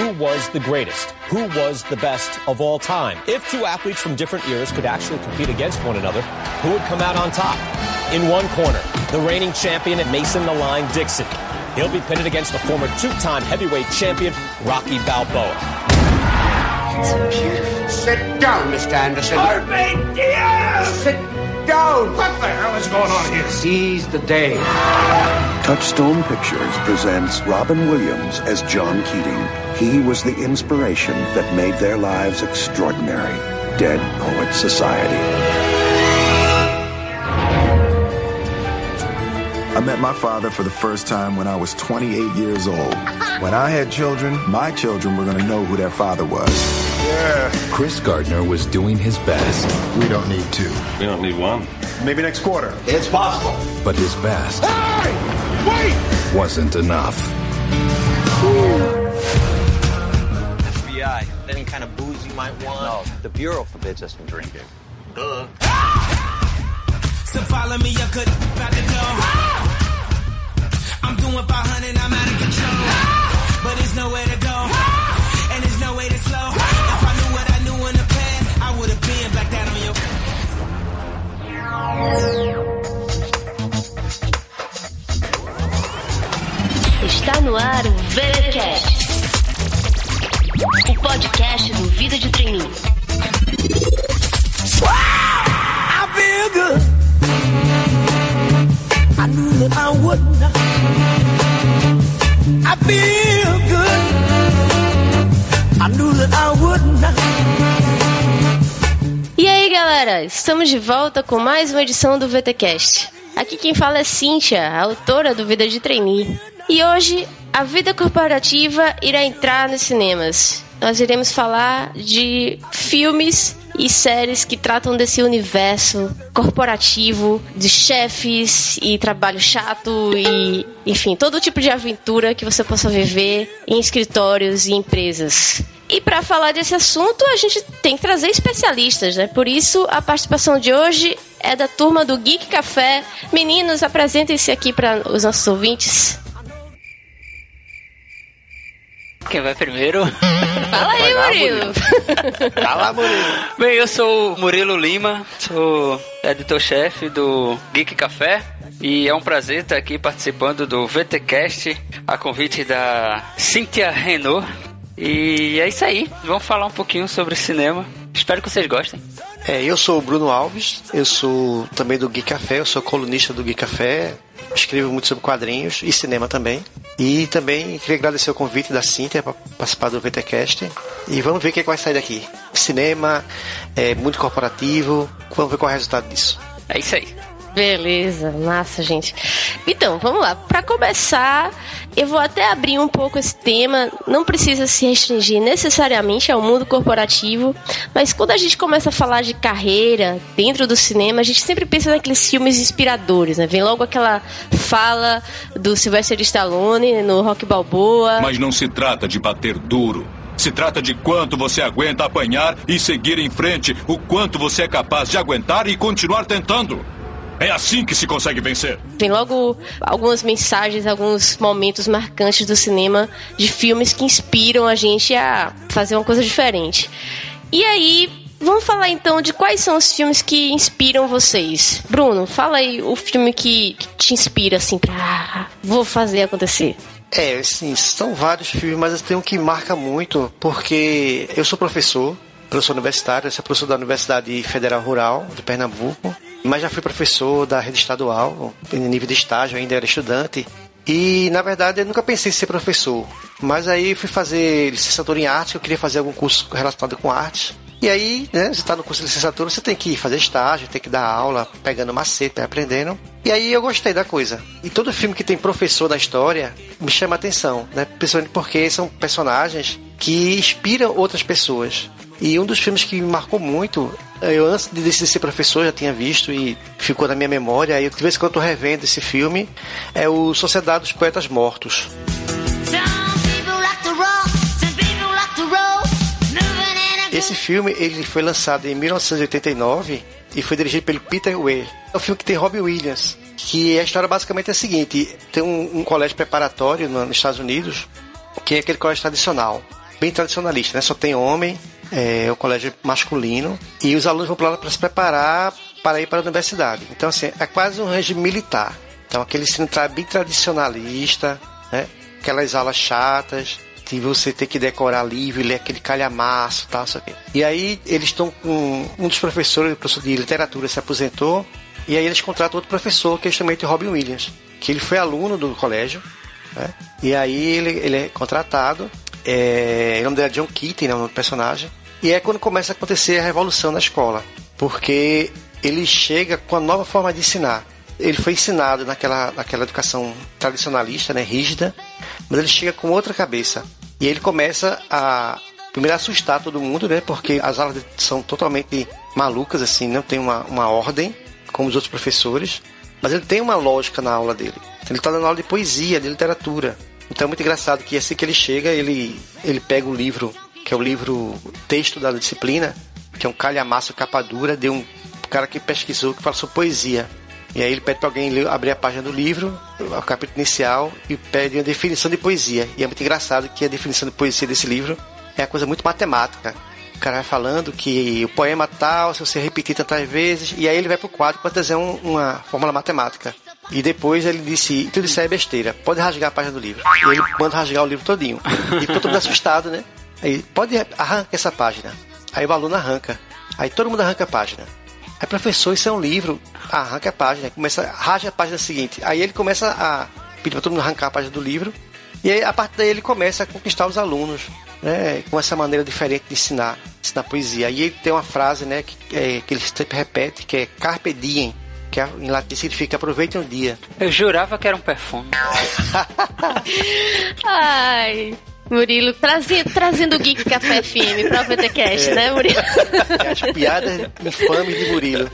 Who was the greatest? Who was the best of all time? If two athletes from different eras could actually compete against one another, who would come out on top? In one corner, the reigning champion at Mason the Line Dixon. He'll be pitted against the former two-time heavyweight champion Rocky Balboa. It's beautiful. Sit down, Mr. Anderson. Carpe Diaz! Sit down. What the hell is going on here? Seize the day. Touchstone Pictures presents Robin Williams as John Keating. He was the inspiration that made their lives extraordinary. Dead Poets Society. I met my father for the first time when I was 28 years old. When I had children, my children were going to know who their father was. Yeah. Chris Gardner was doing his best. We don't need two. We don't need one. Maybe next quarter. It's possible. But his best Hey! Wait! wasn't enough. FBI. Any kind of booze you might want? No, the Bureau forbids us from drinking. Duh. So follow me, you could about to go. I'm doing 500, I'm out of control. But there's nowhere to go. And there's no way to Está no ar o VeraCast, o podcast do Vida de Treininho. I feel good. I knew that I would not. I feel good. I knew that I would not. Galera, estamos de volta com mais uma edição do VTcast. Aqui quem fala é Cíntia, a autora do Vida de Trainee. E hoje a vida corporativa irá entrar nos cinemas. Nós iremos falar de filmes e séries que tratam desse universo corporativo de chefes e trabalho chato e, enfim, todo tipo de aventura que você possa viver em escritórios e empresas. E para falar desse assunto, a gente tem que trazer especialistas, né? Por isso, a participação de hoje é da turma do Geek Café. Meninos, apresentem-se aqui para os nossos ouvintes. Quem vai primeiro? Fala aí, Murilo. Fala, Murilo. Bem, eu sou o Murilo Lima, sou editor-chefe do Geek Café. E é um prazer estar aqui participando do VTcast, a convite da Cynthia Renault. E é isso aí, vamos falar um pouquinho sobre cinema. Espero que vocês gostem. É, eu sou o Bruno Alves, eu sou também do Geek Café, eu sou colunista do Geek Café, escrevo muito sobre quadrinhos e cinema também. E também queria agradecer o convite da Cíntia para participar do VTcast. E vamos ver o que, é que vai sair daqui. Cinema, é muito corporativo, vamos ver qual é o resultado disso. É isso aí. Beleza, massa, gente. Então, vamos lá. Para começar, eu vou até abrir um pouco esse tema. Não precisa se restringir necessariamente ao mundo corporativo, mas quando a gente começa a falar de carreira dentro do cinema, a gente sempre pensa naqueles filmes inspiradores, né? Vem logo aquela fala do Sylvester Stallone no Rock Balboa. Mas não se trata de bater duro. Se trata de quanto você aguenta apanhar e seguir em frente, o quanto você é capaz de aguentar e continuar tentando. É assim que se consegue vencer. Tem logo algumas mensagens, alguns momentos marcantes do cinema de filmes que inspiram a gente a fazer uma coisa diferente. E aí, vamos falar então de quais são os filmes que inspiram vocês. Bruno, fala aí o filme que, que te inspira assim pra ah, vou fazer acontecer. É, assim, são vários filmes, mas tem um que marca muito, porque eu sou professor, professor universitário, sou professor da Universidade Federal Rural de Pernambuco, mas já fui professor da rede estadual, em nível de estágio, ainda era estudante. E, na verdade, eu nunca pensei em ser professor. Mas aí fui fazer licenciatura em arte, eu queria fazer algum curso relacionado com arte. E aí, né, você está no curso de licenciatura, você tem que fazer estágio, tem que dar aula, pegando macete, aprendendo. E aí eu gostei da coisa. E todo filme que tem professor na história me chama a atenção, né? Principalmente porque são personagens que inspiram outras pessoas. E um dos filmes que me marcou muito, eu antes de decidir ser professor já tinha visto e ficou na minha memória, e de vez em quando eu revendo esse filme, é o Sociedade dos Poetas Mortos. Esse filme ele foi lançado em 1989 e foi dirigido pelo Peter Weir. É um filme que tem Robbie Williams, que a história basicamente é a seguinte: tem um, um colégio preparatório no, nos Estados Unidos, que é aquele colégio tradicional. bem tradicionalista, né? Só tem homem, é o colégio masculino, e os alunos vão para lá para se preparar para ir para a universidade. Então, assim, é quase um regime militar. Então, aquele ensino bem tradicionalista, né? Aquelas aulas chatas, de você ter que decorar livro, ler aquele calhamaço tal, o E aí eles estão com um dos professores, o professor de literatura se aposentou, e aí eles contratam outro professor, que é justamente o Robin Williams, que ele foi aluno do colégio, né? E aí ele, ele é contratado, é, o nome dele é John Keating, né, o personagem, e é quando começa a acontecer a revolução na escola, porque ele chega com a nova forma de ensinar. Ele foi ensinado naquela, naquela educação tradicionalista, né, rígida, mas ele chega com outra cabeça. E ele começa a primeiro assustar todo mundo, né? Porque as aulas são totalmente malucas, assim, não tem uma, uma ordem, como os outros professores, mas ele tem uma lógica na aula dele. Ele está dando aula de poesia, de literatura. Então é muito engraçado que assim que ele chega, ele, ele pega o livro, que é o livro texto da disciplina, que é um calhamaço capa dura de um cara que pesquisou, que fala sobre poesia. E aí ele pede para alguém abrir a página do livro, o capítulo inicial, e pede uma definição de poesia. E é muito engraçado que a definição de poesia desse livro é uma coisa muito matemática. O cara vai falando que o poema tal, se você repetir tantas vezes, e aí ele vai pro quadro para trazer um, uma fórmula matemática. E depois ele disse, tudo isso é besteira, pode rasgar a página do livro. E ele manda rasgar o livro todinho. E ficou todo mundo assustado, né? Aí, pode arrancar essa página. Aí o aluno arranca. Aí todo mundo arranca a página. Aí, professor, isso é um livro. Arranca a página, começa, rasga a página seguinte. Aí ele começa a pedir para todo mundo arrancar a página do livro. E aí, a partir daí, ele começa a conquistar os alunos, né? Com essa maneira diferente de ensinar, ensinar poesia. Aí ele tem uma frase, né? Que, é, que ele sempre repete, que é Carpe Diem. Que é, em latim significa aproveite um dia. Eu jurava que era um perfume. Ai. Murilo, trazendo, trazendo o Geek Café FM pra VTCast, é. né, Murilo? As piadas infames de Murilo.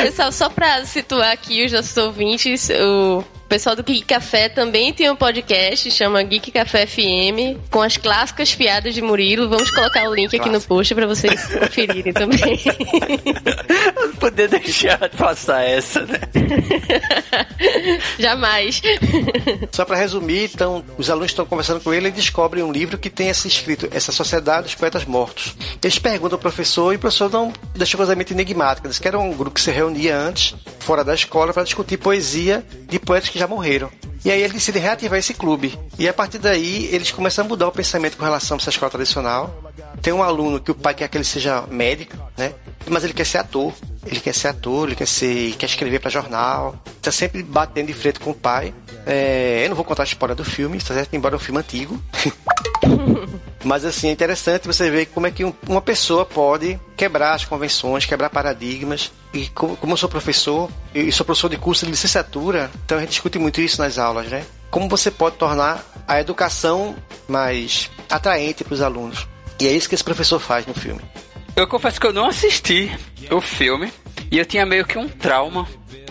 Pessoal, só pra situar aqui os nossos ouvintes, o o pessoal do Geek Café também tem um podcast, chama Geek Café FM, com as clássicas piadas de Murilo. Vamos colocar o link aqui no post para vocês conferirem também. Não poder deixar de passar essa, né? Jamais. Só para resumir, então, os alunos estão conversando com ele e descobrem um livro que tem esse escrito, essa Sociedade dos Poetas Mortos. Eles perguntam ao professor e o professor não deixa coisa muito enigmática. Diz que era um grupo que se reunia antes, fora da escola, para discutir poesia de poetas que já morreram. E aí ele decide reativar esse clube. E a partir daí eles começam a mudar o pensamento com relação a essa escola tradicional. Tem um aluno que o pai quer que ele seja médico, né? Mas ele quer ser ator. Ele quer ser ator, ele quer ser, quer escrever para jornal. Tá sempre batendo de frente com o pai. É, eu não vou contar a história do filme, tá certo? Embora é um filme antigo. Mas assim, é interessante você ver como é que uma pessoa pode quebrar as convenções, quebrar paradigmas. E como, como eu sou professor, e sou professor de curso de licenciatura, então a gente discute muito isso nas aulas, né? Como você pode tornar a educação mais atraente para os alunos. E é isso que esse professor faz no filme. Eu confesso que eu não assisti o filme e eu tinha meio que um trauma.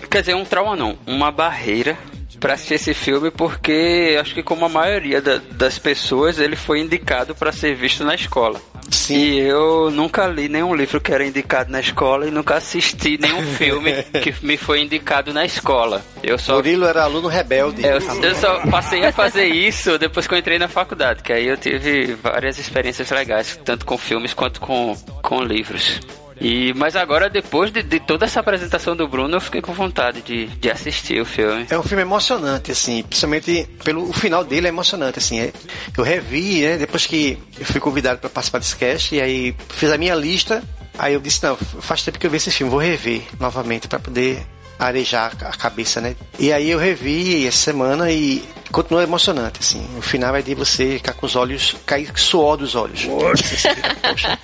Quer dizer, um trauma não, uma barreira para assistir esse filme porque acho que como a maioria da, das pessoas ele foi indicado para ser visto na escola. Sim. E eu nunca li nenhum livro que era indicado na escola e nunca assisti nenhum filme que me foi indicado na escola. Eu só Murilo era aluno rebelde. Eu, eu só passei a fazer isso depois que eu entrei na faculdade, que aí eu tive várias experiências legais, tanto com filmes quanto com, com livros. E, mas agora, depois de, de, toda essa apresentação do Bruno, eu fiquei com vontade de, de assistir o filme. É um filme emocionante, assim, principalmente pelo o final dele é emocionante, assim. É, eu revi, né, depois que eu fui convidado para participar desse cast, e aí fiz a minha lista, aí eu disse, não, faz tempo que eu vi esse filme, vou rever novamente para poder arejar a cabeça, né? E aí eu revi essa semana e continua emocionante, assim. O final é de você ficar com os olhos, cair suor dos olhos. Poxa.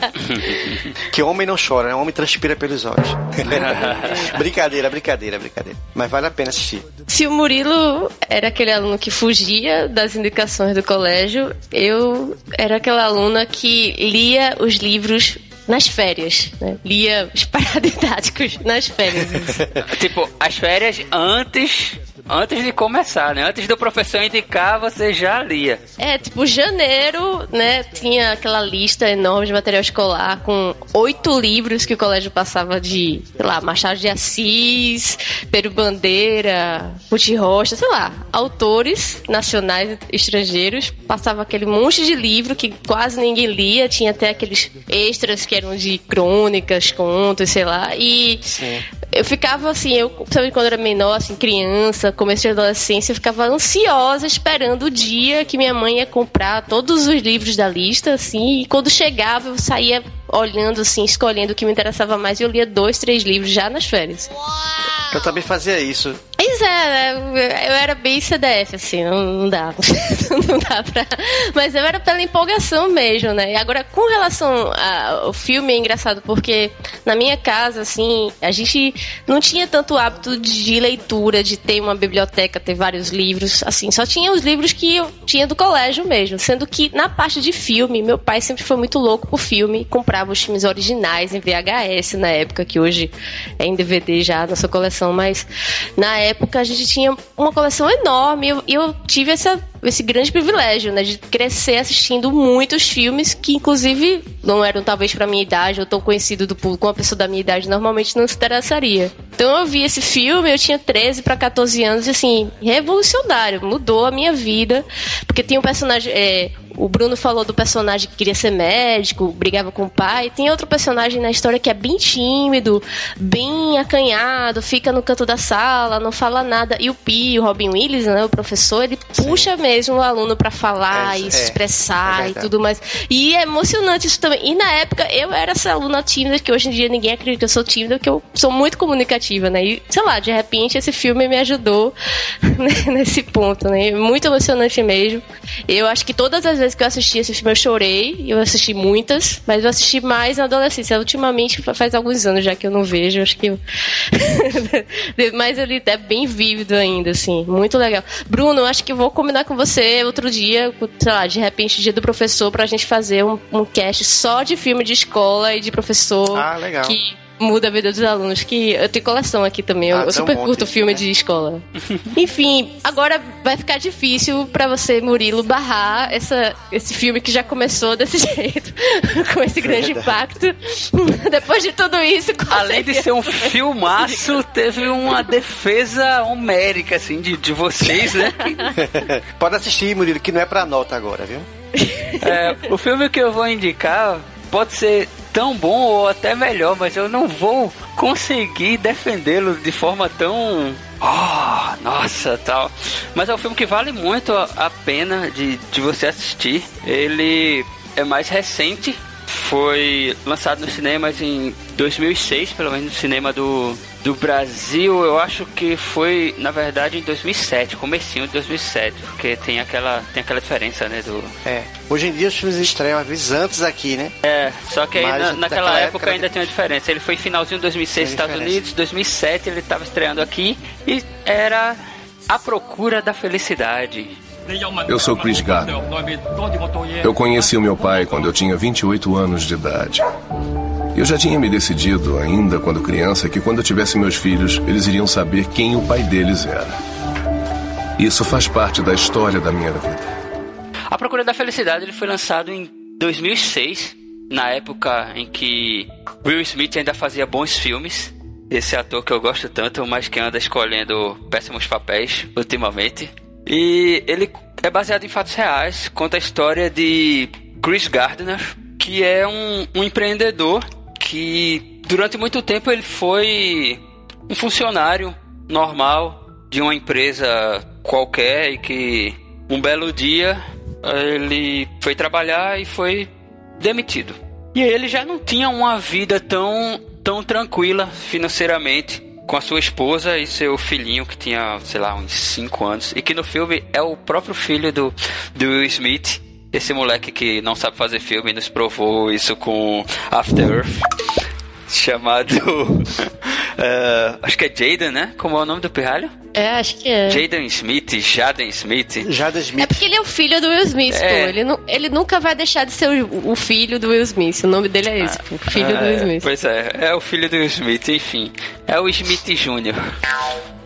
que homem não chora, né? Homem transpira pelos olhos. brincadeira, brincadeira, brincadeira. Mas vale a pena assistir. Se o Murilo era aquele aluno que fugia das indicações do colégio, eu era aquela aluna que lia os livros nas férias, né? Lia os paradidáticos nas férias. tipo, as férias antes antes de começar, né? Antes do professor indicar, você já lia. É, tipo, janeiro, né? Tinha aquela lista enorme de material escolar com oito livros que o colégio passava de, sei lá, Machado de Assis, Peru Bandeira, Puti Rocha, sei lá, autores nacionais e estrangeiros. Passava aquele monte de livro que quase ninguém lia, tinha até aqueles extras que eram de crônicas, contos, sei lá. E Sim. eu ficava assim, eu, sabe quando era menor, assim, criança, começo de adolescência, eu ficava ansiosa esperando o dia que minha mãe ia comprar todos os livros da lista, assim, e quando chegava eu saía olhando assim, escolhendo o que me interessava mais e eu lia dois, três livros já nas férias. Eu também fazia isso. Pois é, né? eu era bem CDF, assim, não, não dá. não dá pra. Mas eu era pela empolgação mesmo, né? E agora, com relação ao filme, é engraçado, porque na minha casa, assim, a gente não tinha tanto hábito de leitura, de ter uma biblioteca, ter vários livros, assim, só tinha os livros que eu tinha do colégio mesmo. Sendo que na parte de filme, meu pai sempre foi muito louco por filme, comprava os filmes originais em VHS na época, que hoje é em DVD já na sua coleção, mas na época época a gente tinha uma coleção enorme e eu, eu, tive essa, esse grande privilégio, né, de crescer assistindo muitos filmes que, inclusive, não eram talvez para minha idade ou tão conhecido do público, uma pessoa da minha idade normalmente não se interessaria. Então eu vi esse filme, eu tinha 13 para 14 anos, e assim, revolucionário, mudou a minha vida, porque tem um personagem, é, o Bruno falou do personagem que queria ser médico, brigava com o pai. Tem outro personagem na história que é bem tímido, bem acanhado, fica no canto da sala, não fala nada. E o Pi, o Robin Williams, né, o professor, ele Sim. puxa mesmo o aluno para falar é, e é, se expressar é e tudo mais. E é emocionante isso também. E na época eu era essa aluna tímida, que hoje em dia ninguém acredita que eu sou tímida, que eu sou muito comunicativa, né? E sei lá, de repente esse filme me ajudou nesse ponto, né? Muito emocionante mesmo. Eu acho que todas as vezes que eu assisti esse filme eu chorei, eu assisti muitas, mas eu assisti mais na adolescência. Ultimamente faz alguns anos já que eu não vejo, acho que eu... mas ele é bem vívido ainda, assim, muito legal. Bruno, acho que vou combinar com você outro dia, sei lá, de repente, dia do professor, pra gente fazer um, um cast só de filme de escola e de professor. Ah, legal. Que muda a vida dos alunos, que eu tenho coleção aqui também. Ah, eu, super um curto filme né? de escola. Enfim, agora vai ficar difícil para você, Murilo, barrar essa, esse filme que já começou desse jeito, com esse grande impacto. Depois de tudo isso, além de ser um filmaço, teve uma defesa homérica, assim, de, de vocês, né? Pode assistir, Murilo, que não é pra nota agora, viu? É, o filme que eu vou indicar pode ser tão bom ou até melhor, mas eu não vou conseguir defendê-lo de forma tão. Oh, nossa, tal. Mas é um filme que vale muito a pena de, de você assistir. Ele é mais recente, foi lançado nos cinemas em 2006, pelo menos no cinema do do Brasil, eu acho que foi, na verdade, em 2007, comecinho de 2007, porque tem aquela, tem aquela diferença, né, do... É, hoje em dia os filmes estreiam às vezes antes aqui, né? É, só que aí na, naquela época, época ainda tem uma diferença. Ele foi finalzinho de 2006 nos Estados Unidos, 2007 ele estava estreando aqui e era A Procura da Felicidade. Eu sou Chris Gardner. Eu conheci o meu pai quando eu tinha 28 anos de idade. Eu já tinha me decidido, ainda quando criança, que quando eu tivesse meus filhos, eles iriam saber quem o pai deles era. Isso faz parte da história da minha vida. A Procura da Felicidade ele foi lançado em 2006, na época em que Will Smith ainda fazia bons filmes. Esse ator que eu gosto tanto, mas que anda escolhendo péssimos papéis ultimamente. E ele é baseado em fatos reais, conta a história de Chris Gardner, que é um, um empreendedor que durante muito tempo ele foi um funcionário normal de uma empresa qualquer e que um belo dia ele foi trabalhar e foi demitido. E ele já não tinha uma vida tão, tão tranquila financeiramente com a sua esposa e seu filhinho que tinha, sei lá, uns 5 anos. E que no filme é o próprio filho do, do Will Smith esse moleque que não sabe fazer filme nos provou isso com After Earth. Chamado. uh, acho que é Jaden, né? Como é o nome do pirralho? É, acho que é. Jaden Smith, Jaden Smith. Jaden Smith. É porque ele é o filho do Will Smith, é. pô. Ele, não, ele nunca vai deixar de ser o, o, filho do Will Smith. O nome dele é esse, pô. Filho ah, do Will Smith. Pois é, é o filho do Will Smith, enfim. É o Smith Jr.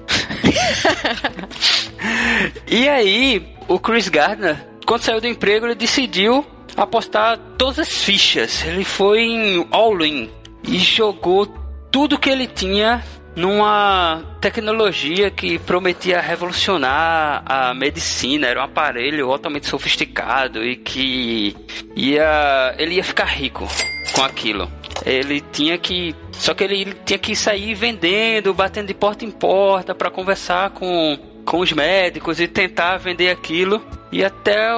e aí, o Chris Gardner, quando saiu do emprego, ele decidiu apostar todas as fichas. Ele foi em all-in e jogou tudo que ele tinha numa tecnologia que prometia revolucionar a medicina. Era um aparelho altamente sofisticado e que ia, ele ia ficar rico com aquilo. Ele tinha que, só que ele tinha que sair vendendo, batendo de porta em porta para conversar com com os médicos e tentar vender aquilo. E até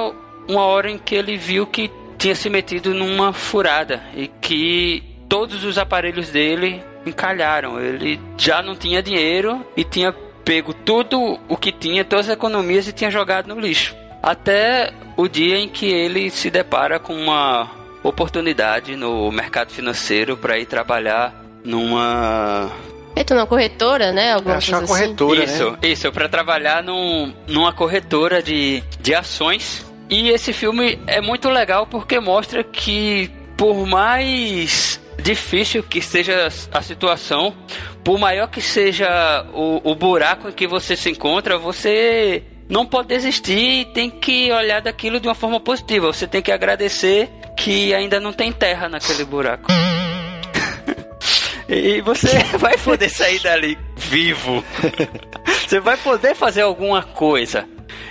uma hora em que ele viu que tinha se metido numa furada e que todos os aparelhos dele encalharam. Ele já não tinha dinheiro e tinha pego tudo o que tinha, todas as economias e tinha jogado no lixo. Até o dia em que ele se depara com uma oportunidade no mercado financeiro para ir trabalhar numa Eita, numa corretora, né? Alguma Acho uma coisa assim. corretora, Isso, né? isso, para trabalhar num, numa corretora de, de ações. E esse filme é muito legal porque mostra que, por mais difícil que seja a situação, por maior que seja o, o buraco em que você se encontra, você não pode desistir e tem que olhar daquilo de uma forma positiva. Você tem que agradecer que ainda não tem terra naquele buraco. E você vai poder sair dali vivo. Você vai poder fazer alguma coisa.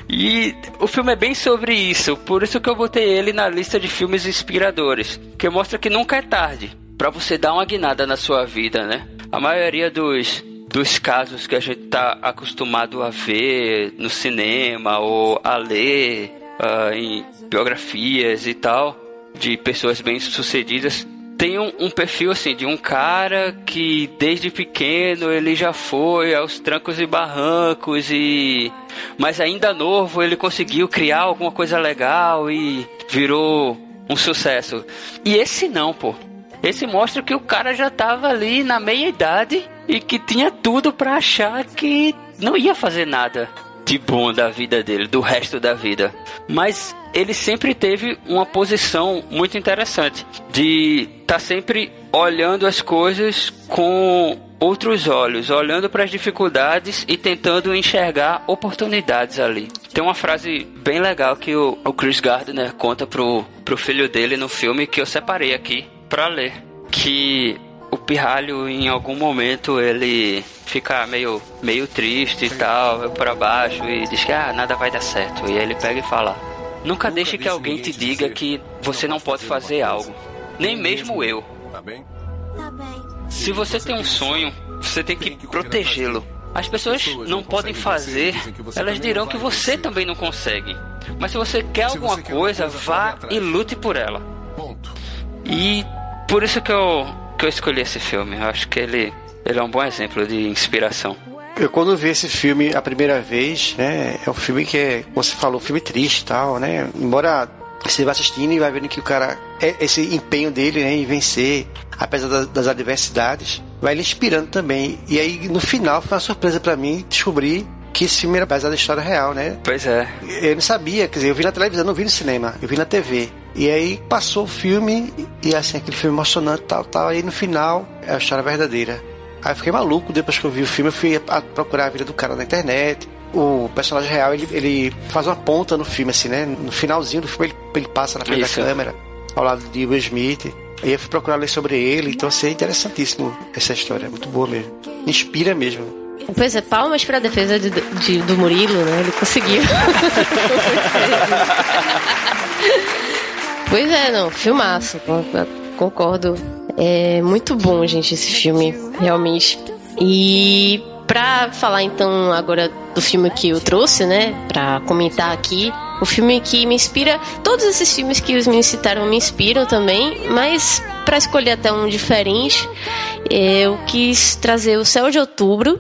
E o filme é bem sobre isso, por isso que eu botei ele na lista de filmes inspiradores, que mostra que nunca é tarde para você dar uma guinada na sua vida, né? A maioria dos dos casos que a gente tá acostumado a ver no cinema ou a ler uh, em biografias e tal de pessoas bem sucedidas tem um, um, perfil assim de um cara que desde pequeno ele já foi aos trancos e barrancos e mas ainda novo ele conseguiu criar alguma coisa legal e virou um sucesso. E esse não, pô. Esse mostra que o cara já tava ali na meia idade e que tinha tudo para achar que não ia fazer nada de bom da vida dele, do resto da vida. Mas ele sempre teve uma posição muito interessante de estar tá sempre olhando as coisas com outros olhos, olhando para as dificuldades e tentando enxergar oportunidades ali. Tem uma frase bem legal que o, o Chris Gardner conta pro, pro filho dele no filme que eu separei aqui para ler, que o pirralho em algum momento ele fica meio meio triste e tal, para baixo e diz que ah, nada vai dar certo. E aí ele pega e fala: Nunca deixe que alguém te diga que você não pode fazer algo, nem mesmo eu. Tá bem? Se você tem um sonho, você tem que protegê-lo. As pessoas não podem fazer, elas dirão que você também não consegue. Mas se você quer alguma coisa, vá e lute por ela. E por isso que eu, que eu escolhi esse filme. Eu acho que ele, ele é um bom exemplo de inspiração. Eu quando vi esse filme a primeira vez, né, é um filme que é, como você falou, um filme triste e tal, né? Embora você vai assistindo e vai vendo que o cara, é esse empenho dele né, em vencer, apesar das, das adversidades, vai lhe inspirando também. E aí no final foi uma surpresa para mim descobrir que esse filme era baseado na história real, né? Pois é. Eu não sabia, quer dizer, eu vi na televisão, não vi no cinema, eu vi na TV. E aí passou o filme e assim, aquele filme emocionante tal, tal. Aí no final é a história verdadeira. Aí eu fiquei maluco depois que eu vi o filme, eu fui procurar a vida do cara na internet. O personagem real, ele, ele faz uma ponta no filme, assim, né? No finalzinho do filme, ele, ele passa na frente Isso. da câmera, ao lado de Will Smith. Aí eu fui procurar ler sobre ele, então assim, é interessantíssimo essa história, é muito boa mesmo. Inspira mesmo. Pois é, palmas pra defesa de, de, do Murilo, né? Ele conseguiu. pois é, não, filmaço, concordo. É muito bom, gente, esse filme, realmente. E pra falar então agora do filme que eu trouxe, né, pra comentar aqui, o filme que me inspira, todos esses filmes que os meninos citaram me inspiram também, mas para escolher até um diferente, eu quis trazer O Céu de Outubro,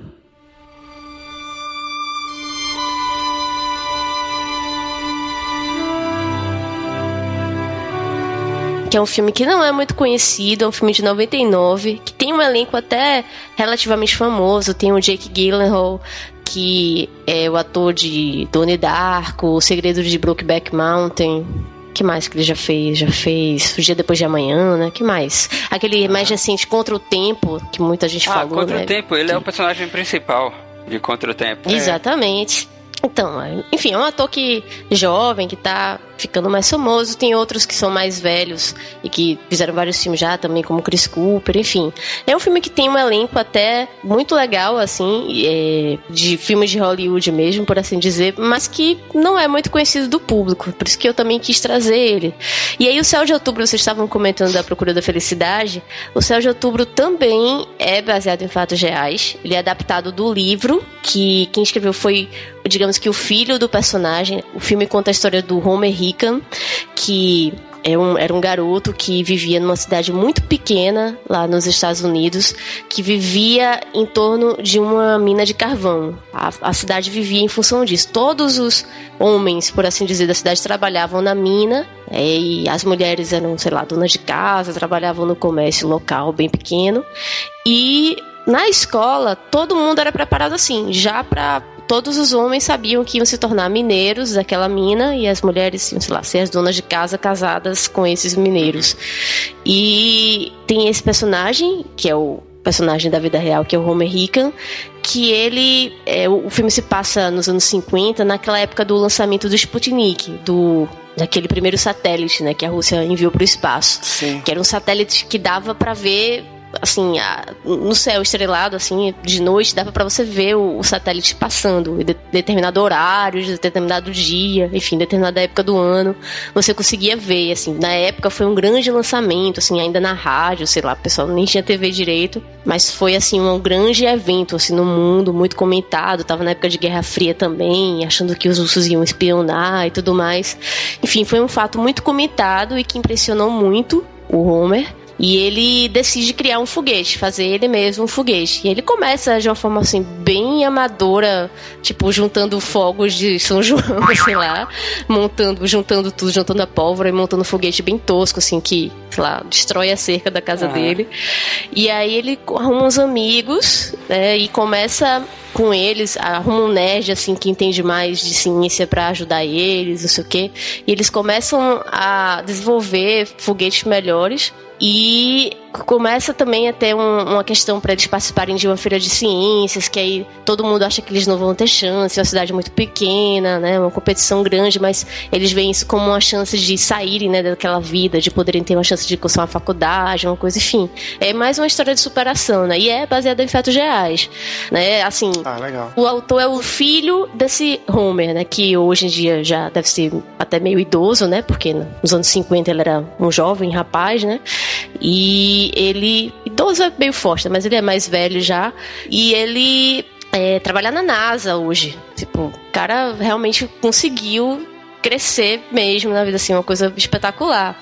que é um filme que não é muito conhecido, é um filme de 99, que tem um elenco até relativamente famoso, tem o Jake Gyllenhaal, que é o ator de Donnie Darko, O Segredo de Brokeback Mountain, que mais que ele já fez? Já fez O Dia Depois de Amanhã, né? que mais? Aquele mais recente, Contra o Tempo, que muita gente ah, falou, Contra né? o Tempo, ele que... é o personagem principal. De Contra o Tempo. Exatamente. Então, enfim, é um ator que jovem, que tá ficando mais famoso. Tem outros que são mais velhos e que fizeram vários filmes já também, como Chris Cooper, enfim. É um filme que tem um elenco até muito legal, assim, é, de filmes de Hollywood mesmo, por assim dizer, mas que não é muito conhecido do público. Por isso que eu também quis trazer ele. E aí, o Céu de Outubro, vocês estavam comentando da Procura da Felicidade. O Céu de Outubro também é baseado em fatos reais. Ele é adaptado do livro, que quem escreveu foi digamos que o filho do personagem. O filme conta a história do Homer Hickam, que é um, era um garoto que vivia numa cidade muito pequena lá nos Estados Unidos, que vivia em torno de uma mina de carvão. A, a, cidade vivia em função disso. Todos os homens, por assim dizer, da cidade trabalhavam na mina é, e as mulheres eram, sei lá, donas de casa, trabalhavam no comércio local bem pequeno. E na escola, todo mundo era preparado assim, já para todos os homens sabiam que iam se tornar mineiros daquela mina e as mulheres iam, sei lá, ser as donas de casa casadas com esses mineiros. E tem esse personagem, que é o personagem da vida real, que é o Homer Hickam, que ele. É, o filme se passa nos anos 50, naquela época do lançamento do Sputnik, do daquele primeiro satélite, né, que a Rússia enviou para o espaço. Sim. Que era um satélite que dava para ver assim, a, no céu estrelado, assim, de noite, dava para você ver o, o, satélite passando, em de, determinado horário, de determinado dia, enfim, determinada época do ano, você conseguia ver, assim, na época foi um grande lançamento, assim, ainda na rádio, sei lá, o pessoal nem tinha TV direito, mas foi, assim, um grande evento, assim, no mundo, muito comentado, tava na época de Guerra Fria também, achando que os russos iam espionar e tudo mais, enfim, foi um fato muito comentado e que impressionou muito o Homer, e ele decide criar um foguete, fazer ele mesmo um foguete. E ele começa de uma forma assim, bem amadora, tipo, juntando fogos de São João, sei lá, montando, juntando tudo, juntando a pólvora e montando um foguete bem tosco, assim, que, sei lá, destrói a cerca da casa dele. E aí ele arruma uns amigos, né, e começa com eles, arruma um nerd assim que entende mais de ciência para ajudar eles, não sei o quê. E eles começam a desenvolver foguetes melhores e começa também a ter um, uma questão para eles participarem de uma feira de ciências, que aí todo mundo acha que eles não vão ter chance, é uma cidade muito pequena, né, uma competição grande, mas eles veem isso como uma chance de saírem, né, daquela vida, de poderem ter uma chance de cursar uma faculdade, uma coisa, enfim. É mais uma história de superação, né, e é baseada em fatos reais, né, assim, ah, o autor é o filho desse Homer, né, que hoje em dia já deve ser até meio idoso, né, porque nos anos 50 ele era um jovem rapaz, né, e ele. Idoso é meio forte, mas ele é mais velho já. E ele é, trabalha na NASA hoje. Tipo, o cara realmente conseguiu crescer mesmo na vida, assim, uma coisa espetacular.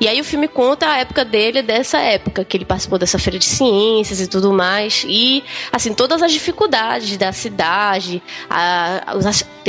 E aí o filme conta a época dele, dessa época, que ele participou dessa feira de ciências e tudo mais. E, assim, todas as dificuldades da cidade, a,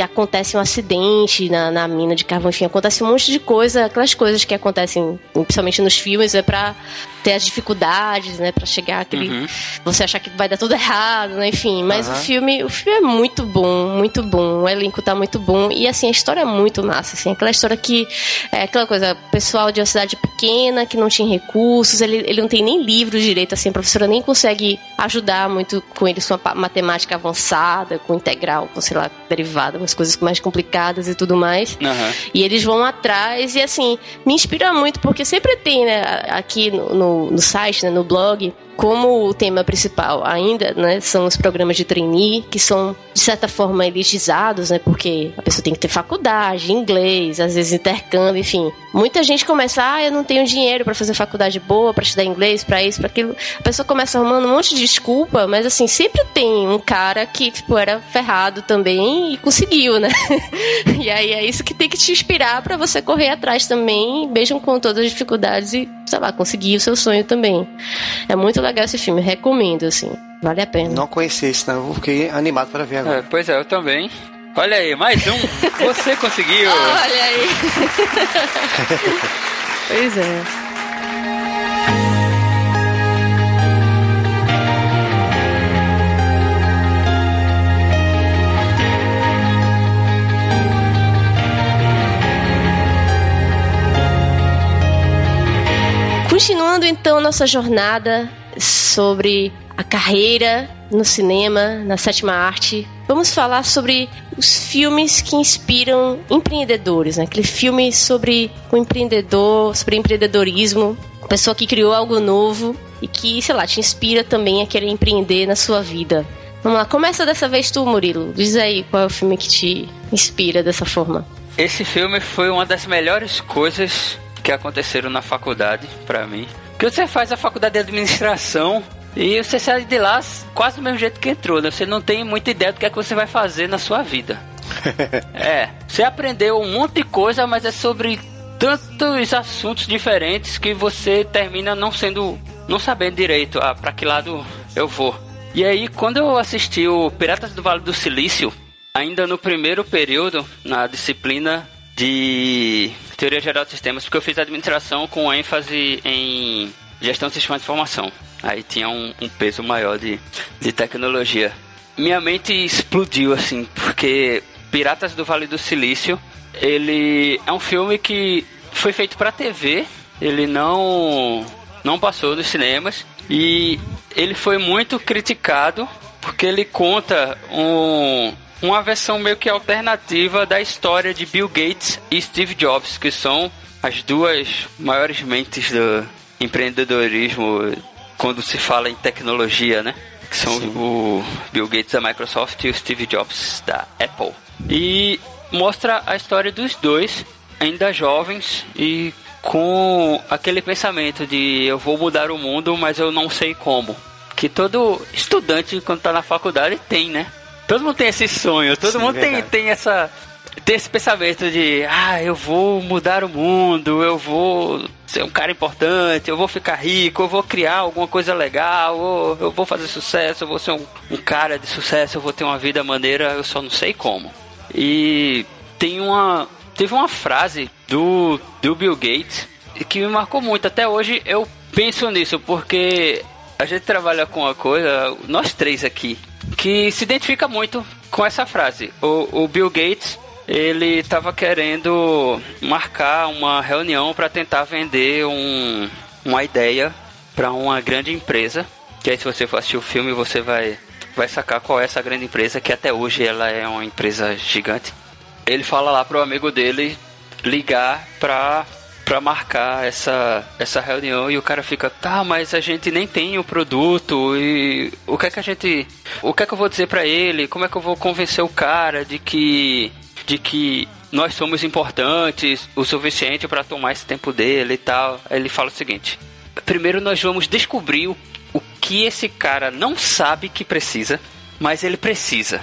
acontece um acidente na, na, mina de carvão, enfim, acontece um monte de coisa, aquelas coisas que acontecem, principalmente nos filmes, é pra ter as dificuldades, né, para chegar aquele uhum. você achar que vai dar tudo errado, né, enfim, mas uhum. o filme, o filme é muito bom, muito bom, o elenco tá muito bom e assim a história é muito massa, assim, aquela história que é aquela coisa, pessoal de uma cidade pequena que não tinha recursos, ele, ele não tem nem livro direito, assim, a professora nem consegue ajudar muito com eles com a matemática avançada, com integral, com sei lá, derivada, umas coisas mais complicadas e tudo mais. Uhum. E eles vão atrás e assim, me inspira muito porque sempre tem, né, aqui no, no no, site, né, no blog, como o tema principal ainda né, são os programas de trainee, que são, de certa forma, elitizados, né, porque a pessoa tem que ter faculdade, inglês, às vezes intercâmbio, enfim. Muita gente começa, ah, eu não tenho dinheiro para fazer faculdade boa, para estudar inglês, para isso, para aquilo. A pessoa começa arrumando um monte de desculpa, mas assim, sempre tem um cara que, tipo, era ferrado também e conseguiu, né? e aí é isso que tem que te inspirar para você correr atrás também, mesmo com todas as dificuldades e, sei lá, conseguir o seu sonho também. É muito legal legal esse filme, recomendo, assim. Vale a pena. Não conheci esse, não. Eu fiquei animado para ver agora. É, pois é, eu também. Olha aí, mais um. Você conseguiu. Olha aí. pois é. Continuando então nossa jornada sobre a carreira no cinema, na sétima arte. Vamos falar sobre os filmes que inspiram empreendedores, né? Aquele filme sobre o empreendedor, sobre empreendedorismo, pessoa que criou algo novo e que, sei lá, te inspira também a querer empreender na sua vida. Vamos lá, começa dessa vez tu, Murilo. Diz aí qual é o filme que te inspira dessa forma. Esse filme foi uma das melhores coisas que aconteceram na faculdade para mim. Que você faz a faculdade de administração e você sai de lá quase do mesmo jeito que entrou, né? Você não tem muita ideia do que é que você vai fazer na sua vida. é, você aprendeu um monte de coisa, mas é sobre tantos assuntos diferentes que você termina não sendo, não sabendo direito ah, para que lado eu vou. E aí, quando eu assisti o Piratas do Vale do Silício, ainda no primeiro período, na disciplina de Teoria Geral de Sistemas, porque eu fiz administração com ênfase em gestão de sistemas de informação. Aí tinha um, um peso maior de, de tecnologia. Minha mente explodiu, assim, porque Piratas do Vale do Silício ele é um filme que foi feito para TV, ele não não passou nos cinemas e ele foi muito criticado porque ele conta um, uma versão meio que alternativa da história de Bill Gates e Steve Jobs, que são as duas maiores mentes do empreendedorismo quando se fala em tecnologia, né? Que são Sim. o Bill Gates da Microsoft e o Steve Jobs da Apple. E mostra a história dos dois, ainda jovens e com aquele pensamento de eu vou mudar o mundo, mas eu não sei como. Que todo estudante, quando tá na faculdade, tem, né? Todo mundo tem esse sonho, todo Sim, mundo tem, tem essa. Tem esse pensamento de, ah, eu vou mudar o mundo, eu vou ser um cara importante, eu vou ficar rico, eu vou criar alguma coisa legal, eu, eu vou fazer sucesso, eu vou ser um, um cara de sucesso, eu vou ter uma vida maneira, eu só não sei como. E tem uma. Teve uma frase do, do Bill Gates que me marcou muito. Até hoje eu penso nisso, porque a gente trabalha com uma coisa, nós três aqui, que se identifica muito com essa frase. O, o Bill Gates, ele estava querendo marcar uma reunião para tentar vender um, uma ideia para uma grande empresa. Que aí se você for assistir o filme, você vai vai sacar qual é essa grande empresa, que até hoje ela é uma empresa gigante. Ele fala lá pro amigo dele ligar pra, pra marcar essa, essa reunião e o cara fica, tá, mas a gente nem tem o produto e o que é que a gente. O que é que eu vou dizer para ele? Como é que eu vou convencer o cara de que. de que nós somos importantes o suficiente para tomar esse tempo dele e tal. Aí ele fala o seguinte: primeiro nós vamos descobrir o que esse cara não sabe que precisa, mas ele precisa.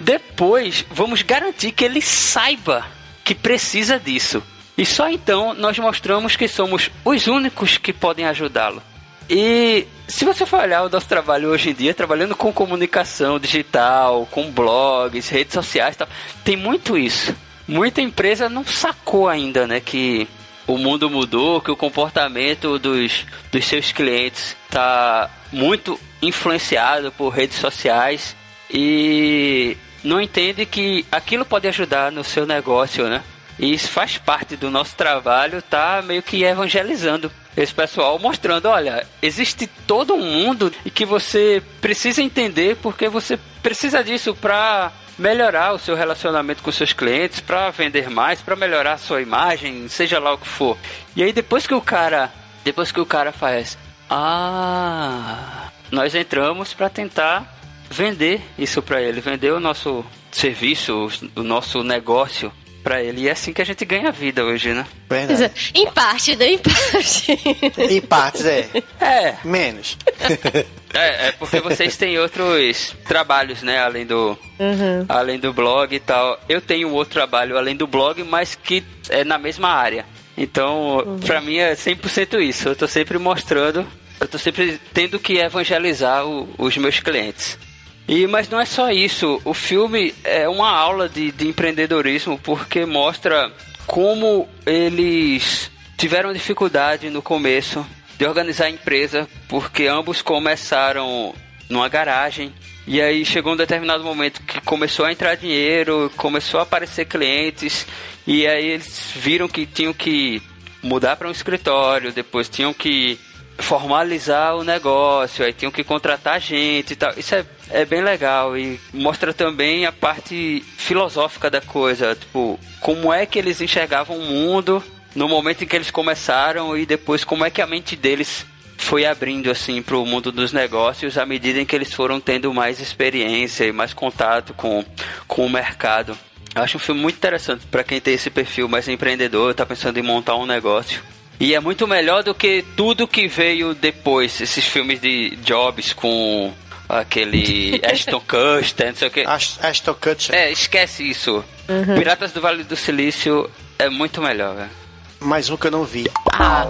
Depois, vamos garantir que ele saiba que precisa disso. E só então nós mostramos que somos os únicos que podem ajudá-lo. E se você for olhar o nosso trabalho hoje em dia, trabalhando com comunicação digital, com blogs, redes sociais, tal, tem muito isso. Muita empresa não sacou ainda, né, que o mundo mudou, que o comportamento dos, dos seus clientes está muito influenciado por redes sociais e não entende que aquilo pode ajudar no seu negócio, né? E isso faz parte do nosso trabalho, tá meio que evangelizando esse pessoal, mostrando, olha, existe todo um mundo e que você precisa entender porque você precisa disso para melhorar o seu relacionamento com seus clientes, para vender mais, para melhorar a sua imagem, seja lá o que for. E aí depois que o cara, depois que o cara faz, ah, nós entramos para tentar vender isso para ele, vender o nosso serviço, o nosso negócio para ele. E é assim que a gente ganha vida hoje, né? Verdade. Em parte, né? Em parte. em partes, é. É. Menos. É, é porque vocês têm outros trabalhos, né? Além do, uhum. além do blog e tal. Eu tenho outro trabalho além do blog, mas que é na mesma área. Então, uhum. pra mim é 100% isso. Eu tô sempre mostrando, eu tô sempre tendo que evangelizar o, os meus clientes. E, mas não é só isso. O filme é uma aula de, de empreendedorismo porque mostra como eles tiveram dificuldade no começo de organizar a empresa, porque ambos começaram numa garagem. E aí chegou um determinado momento que começou a entrar dinheiro, começou a aparecer clientes, e aí eles viram que tinham que mudar para um escritório, depois tinham que formalizar o negócio, aí tinham que contratar gente e tal. Isso é, é bem legal e mostra também a parte filosófica da coisa, tipo, como é que eles enxergavam o mundo no momento em que eles começaram e depois como é que a mente deles foi abrindo assim para o mundo dos negócios à medida em que eles foram tendo mais experiência e mais contato com, com o mercado. Eu acho um filme muito interessante para quem tem esse perfil mais empreendedor, está pensando em montar um negócio. E é muito melhor do que tudo que veio depois, esses filmes de Jobs com aquele Ashton Kutcher, não sei o que. Ashton Kutcher. É, esquece isso. Uhum. Piratas do Vale do Silício é muito melhor, velho. Mais um que eu não vi. Ah,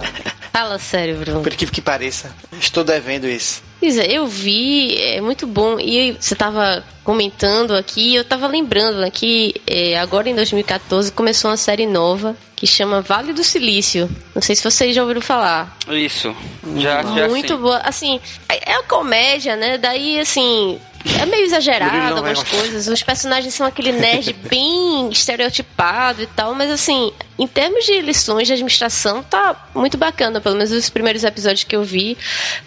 fala sério, Bruno. Por que que pareça. Estou devendo isso. É, eu vi, é muito bom. E você estava comentando aqui, eu estava lembrando né, que é, agora em 2014 começou uma série nova que chama Vale do Silício. Não sei se vocês já ouviram falar. Isso, já, já Muito boa. Assim, é, é uma comédia, né? Daí, assim, é meio exagerado algumas coisas. Os personagens são aquele nerd bem estereotipado e tal, mas assim, em termos de lições de administração, tá muito bacana, pelo menos os primeiros episódios que eu vi.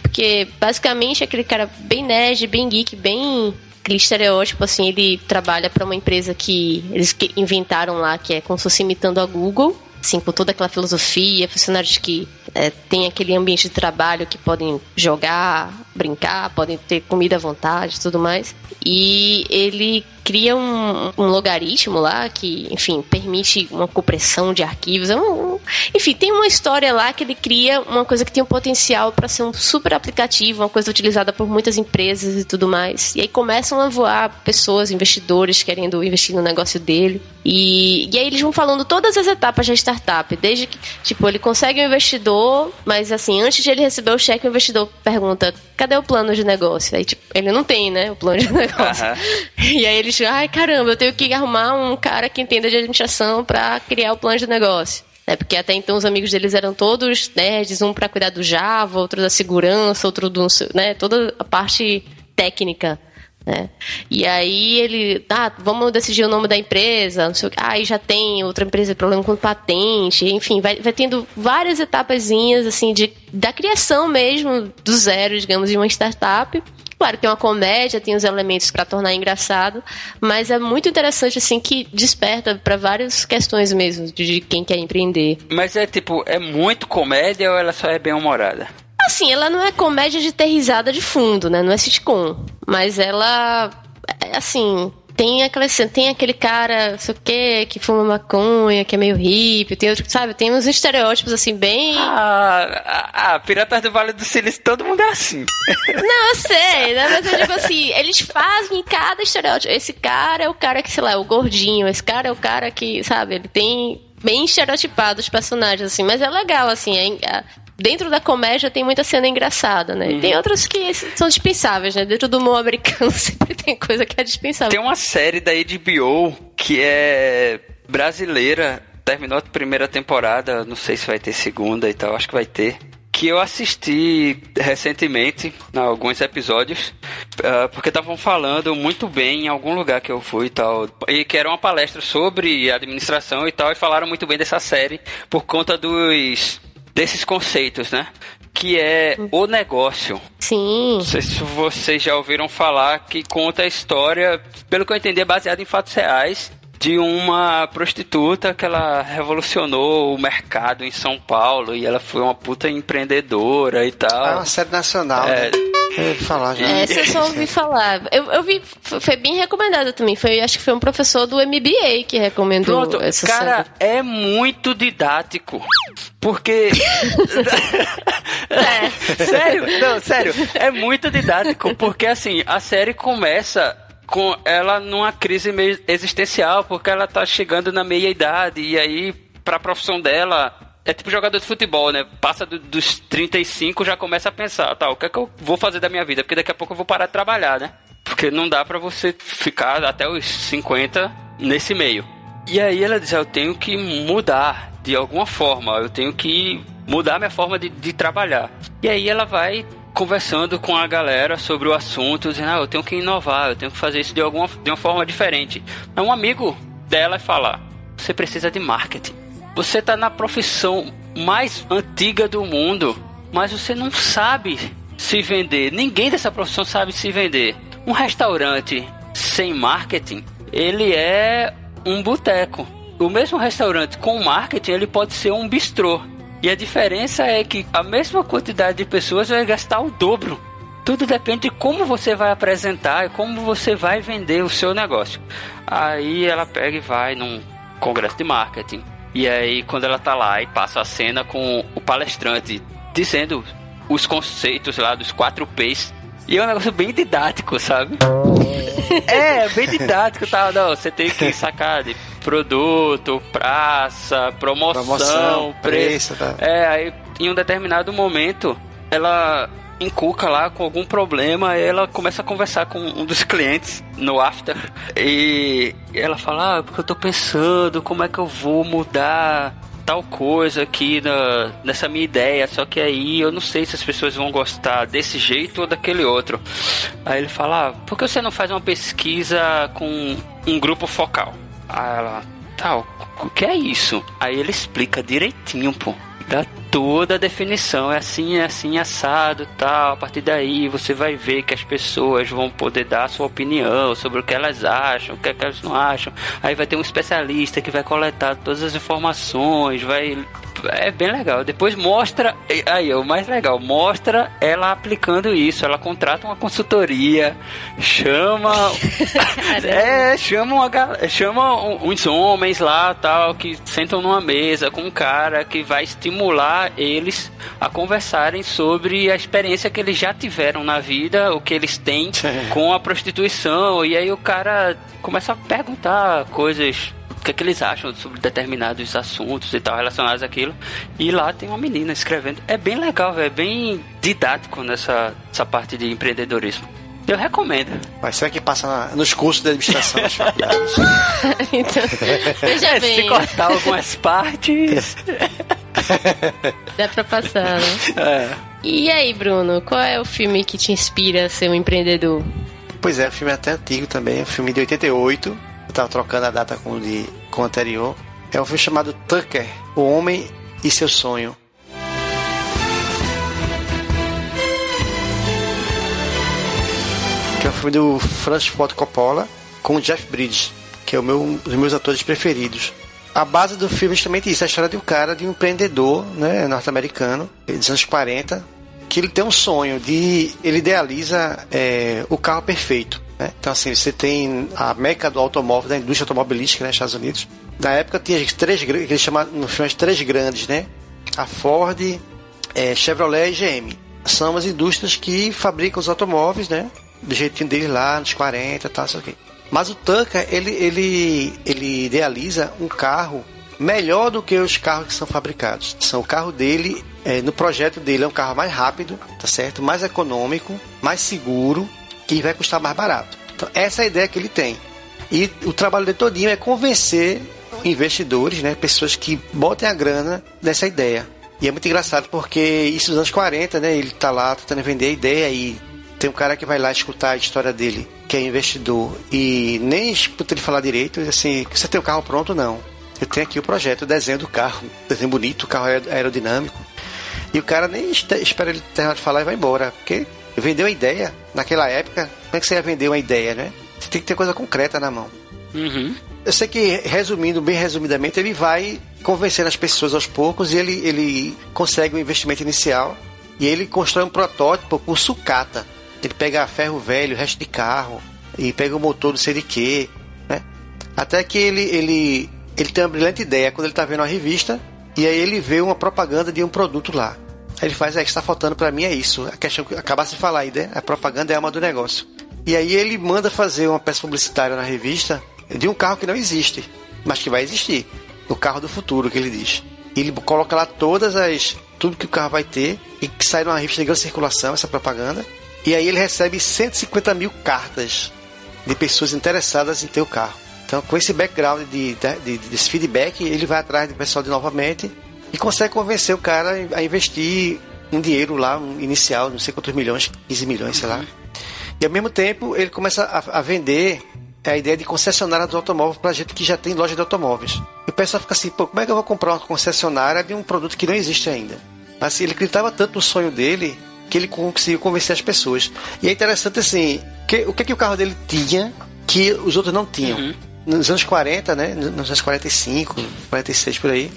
Porque basicamente aquele cara bem nerd, bem geek, bem aquele estereótipo, assim, ele trabalha para uma empresa que eles inventaram lá, que é como se fosse imitando a Google assim, com toda aquela filosofia, funcionários que é, têm aquele ambiente de trabalho que podem jogar, brincar, podem ter comida à vontade tudo mais. E ele cria um, um, logaritmo lá que, enfim, permite uma compressão de arquivos. É um, enfim, tem uma história lá que ele cria uma coisa que tem um potencial para ser um super aplicativo, uma coisa utilizada por muitas empresas e tudo mais. E aí começam a voar pessoas, investidores querendo investir no negócio dele. E, e aí eles vão falando todas as etapas da startup, desde que, tipo, ele consegue um investidor, mas assim, antes de ele receber o cheque, o investidor pergunta: cadê o plano de negócio? Aí, tipo, ele não tem, né, o plano de negócio. Uhum. E aí eles, ai caramba, eu tenho que arrumar um cara que entenda de administração para criar o plano de negócio. É, porque até então os amigos deles eram todos nerds, um para cuidar do Java, outro da segurança, outro do, né, toda a parte técnica. Né? E aí ele, ah, vamos decidir o nome da empresa, não sei o que, ah, já tem outra empresa problema com patente, enfim, vai, vai tendo várias etapazinhas assim de da criação mesmo do zero, digamos, de uma startup. Claro, tem uma comédia, tem os elementos para tornar engraçado, mas é muito interessante assim que desperta para várias questões mesmo de quem quer empreender. Mas é tipo, é muito comédia ou ela só é bem humorada? Assim, ela não é comédia de ter risada de fundo, né? Não é sitcom. Mas ela, é, assim, tem aquela tem aquele cara, não sei o que, que fuma maconha, que é meio hippie, tem outro, sabe, tem uns estereótipos assim bem. Ah, ah, ah Piratas do Vale do Silício, todo mundo é assim. Não, eu sei, né? Mas eu digo assim, eles fazem cada estereótipo. Esse cara é o cara que, sei lá, é o gordinho, esse cara é o cara que, sabe, ele tem bem estereotipado os personagens, assim, mas é legal, assim, é, dentro da comédia tem muita cena engraçada, né? Uhum. Tem outras que são dispensáveis, né? Dentro do humor americano sempre tem coisa que é dispensável. Tem uma série da HBO que é brasileira, terminou a primeira temporada, não sei se vai ter segunda e tal, acho que vai ter. Que eu assisti recentemente, alguns episódios, uh, porque estavam falando muito bem em algum lugar que eu fui e tal. E que era uma palestra sobre administração e tal, e falaram muito bem dessa série por conta dos desses conceitos, né? Que é o negócio. Sim. Não sei se vocês já ouviram falar que conta a história, pelo que eu entendi, é baseado em fatos reais de uma prostituta que ela revolucionou o mercado em São Paulo e ela foi uma puta empreendedora e tal. É uma série nacional, é, né? Eu falar já. Essa eu só ouvi falar. Eu, eu vi, foi bem recomendada também. Foi, acho que foi um professor do MBA que recomendou Pronto, essa cara, série. é muito didático. Porque. é. sério? Não, sério. É muito didático. Porque assim, a série começa com ela numa crise meio existencial, porque ela tá chegando na meia idade, e aí, pra profissão dela, é tipo jogador de futebol, né? Passa do, dos 35 já começa a pensar, tá, o que é que eu vou fazer da minha vida? Porque daqui a pouco eu vou parar de trabalhar, né? Porque não dá para você ficar até os 50 nesse meio. E aí ela diz, eu tenho que mudar de alguma forma, eu tenho que mudar minha forma de, de trabalhar. E aí ela vai conversando com a galera sobre o assunto, dizendo, ah, eu tenho que inovar, eu tenho que fazer isso de, alguma, de uma forma diferente. Um amigo dela fala, você precisa de marketing. Você está na profissão mais antiga do mundo mas você não sabe se vender. Ninguém dessa profissão sabe se vender. Um restaurante sem marketing, ele é um boteco. O mesmo restaurante com marketing, ele pode ser um bistrô. E a diferença é que a mesma quantidade de pessoas vai gastar o dobro. Tudo depende de como você vai apresentar e como você vai vender o seu negócio. Aí ela pega e vai num congresso de marketing. E aí quando ela tá lá e passa a cena com o palestrante dizendo os conceitos lá dos quatro P's. E é um negócio bem didático, sabe? é, bem didático, tá? Não, você tem que sacar de produto, praça, promoção, promoção preço. preço tá? É, aí em um determinado momento ela encuca lá com algum problema, ela começa a conversar com um dos clientes no after e ela fala: "Ah, porque eu tô pensando como é que eu vou mudar tal coisa aqui na, nessa minha ideia, só que aí eu não sei se as pessoas vão gostar desse jeito ou daquele outro. Aí ele fala, ah, por que você não faz uma pesquisa com um grupo focal? Aí ela, tal, tá, o que é isso? Aí ele explica direitinho, pô dá toda a definição. É assim, é assim, assado, tal. A partir daí você vai ver que as pessoas vão poder dar a sua opinião sobre o que elas acham, o que, é que elas não acham. Aí vai ter um especialista que vai coletar todas as informações, vai é bem legal. Depois mostra, aí o mais legal, mostra ela aplicando isso. Ela contrata uma consultoria, chama, é, chama uma, chama uns homens lá tal que sentam numa mesa com um cara que vai estimular eles a conversarem sobre a experiência que eles já tiveram na vida, o que eles têm com a prostituição. E aí o cara começa a perguntar coisas que, é que eles acham sobre determinados assuntos e tal relacionados àquilo. E lá tem uma menina escrevendo. É bem legal, é bem didático nessa, nessa parte de empreendedorismo. Eu recomendo. Mas será que passa na, nos cursos de administração das faculdades? então, veja bem. Se cortar algumas partes. Dá pra passar, né? É. E aí, Bruno, qual é o filme que te inspira a ser um empreendedor? Pois é, o filme é até antigo também, é um filme de 88, tava trocando a data com o, de, com o anterior. É um filme chamado Tucker, O Homem e Seu Sonho. Que é um filme do Francis Ford Coppola com Jeff Bridges, que é o meu, um dos meus atores preferidos. A base do filme é justamente isso, a história de um cara, de um empreendedor né, norte-americano, dos anos 40, que ele tem um sonho de. Ele idealiza é, o carro perfeito. Né? Então, assim, você tem a meca do automóvel, da indústria automobilística né, nos Estados Unidos. Na época tinha as três, que eles chamam no filme as três grandes, né? A Ford, é, Chevrolet e GM. São as indústrias que fabricam os automóveis, né? Do jeitinho deles lá, nos 40 e tal. Mas o Tucker, ele, ele, ele idealiza um carro melhor do que os carros que são fabricados. São o carro dele, é, no projeto dele, é um carro mais rápido, tá certo? Mais econômico, mais seguro que vai custar mais barato. Então, essa é a ideia que ele tem. E o trabalho dele todinho é convencer investidores, né, pessoas que botem a grana nessa ideia. E é muito engraçado porque isso nos anos 40, né, ele tá lá tentando vender a ideia e tem um cara que vai lá escutar a história dele, que é investidor, e nem escuta ele falar direito, assim, você tem o carro pronto? Não. Eu tenho aqui o projeto, o desenho do carro, desenho bonito, o carro aerodinâmico. E o cara nem espera ele terminar de falar e vai embora, porque vendeu a ideia. Naquela época, como é que você ia vender uma ideia, né? Você tem que ter coisa concreta na mão. Uhum. Eu sei que, resumindo, bem resumidamente, ele vai convencendo as pessoas aos poucos e ele, ele consegue um investimento inicial e ele constrói um protótipo com sucata. Ele pega ferro velho, resto de carro, e pega o motor do sei de quê, né? Até que ele, ele, ele tem uma brilhante ideia quando ele está vendo uma revista e aí ele vê uma propaganda de um produto lá. Ele faz, é, que está faltando para mim é isso. A questão que acabasse de falar aí, né? A propaganda é a alma do negócio. E aí ele manda fazer uma peça publicitária na revista de um carro que não existe, mas que vai existir. O carro do futuro, que ele diz. Ele coloca lá todas as. tudo que o carro vai ter e que sai numa revista de grande circulação, essa propaganda. E aí ele recebe 150 mil cartas de pessoas interessadas em ter o carro. Então, com esse background de, de, de, desse feedback, ele vai atrás do pessoal de novamente e consegue convencer o cara a investir um dinheiro lá, um inicial, não sei quantos milhões, 15 milhões, sei lá. E ao mesmo tempo ele começa a, a vender a ideia de concessionária dos automóveis para gente que já tem loja de automóveis. E o pessoal fica assim, pô, como é que eu vou comprar uma concessionária de um produto que não existe ainda? Assim, ele acreditava tanto no sonho dele que ele conseguiu convencer as pessoas. E é interessante assim, que, o que, que o carro dele tinha que os outros não tinham. Uhum. Nos anos 40, né? Nos anos 45, 46 por aí,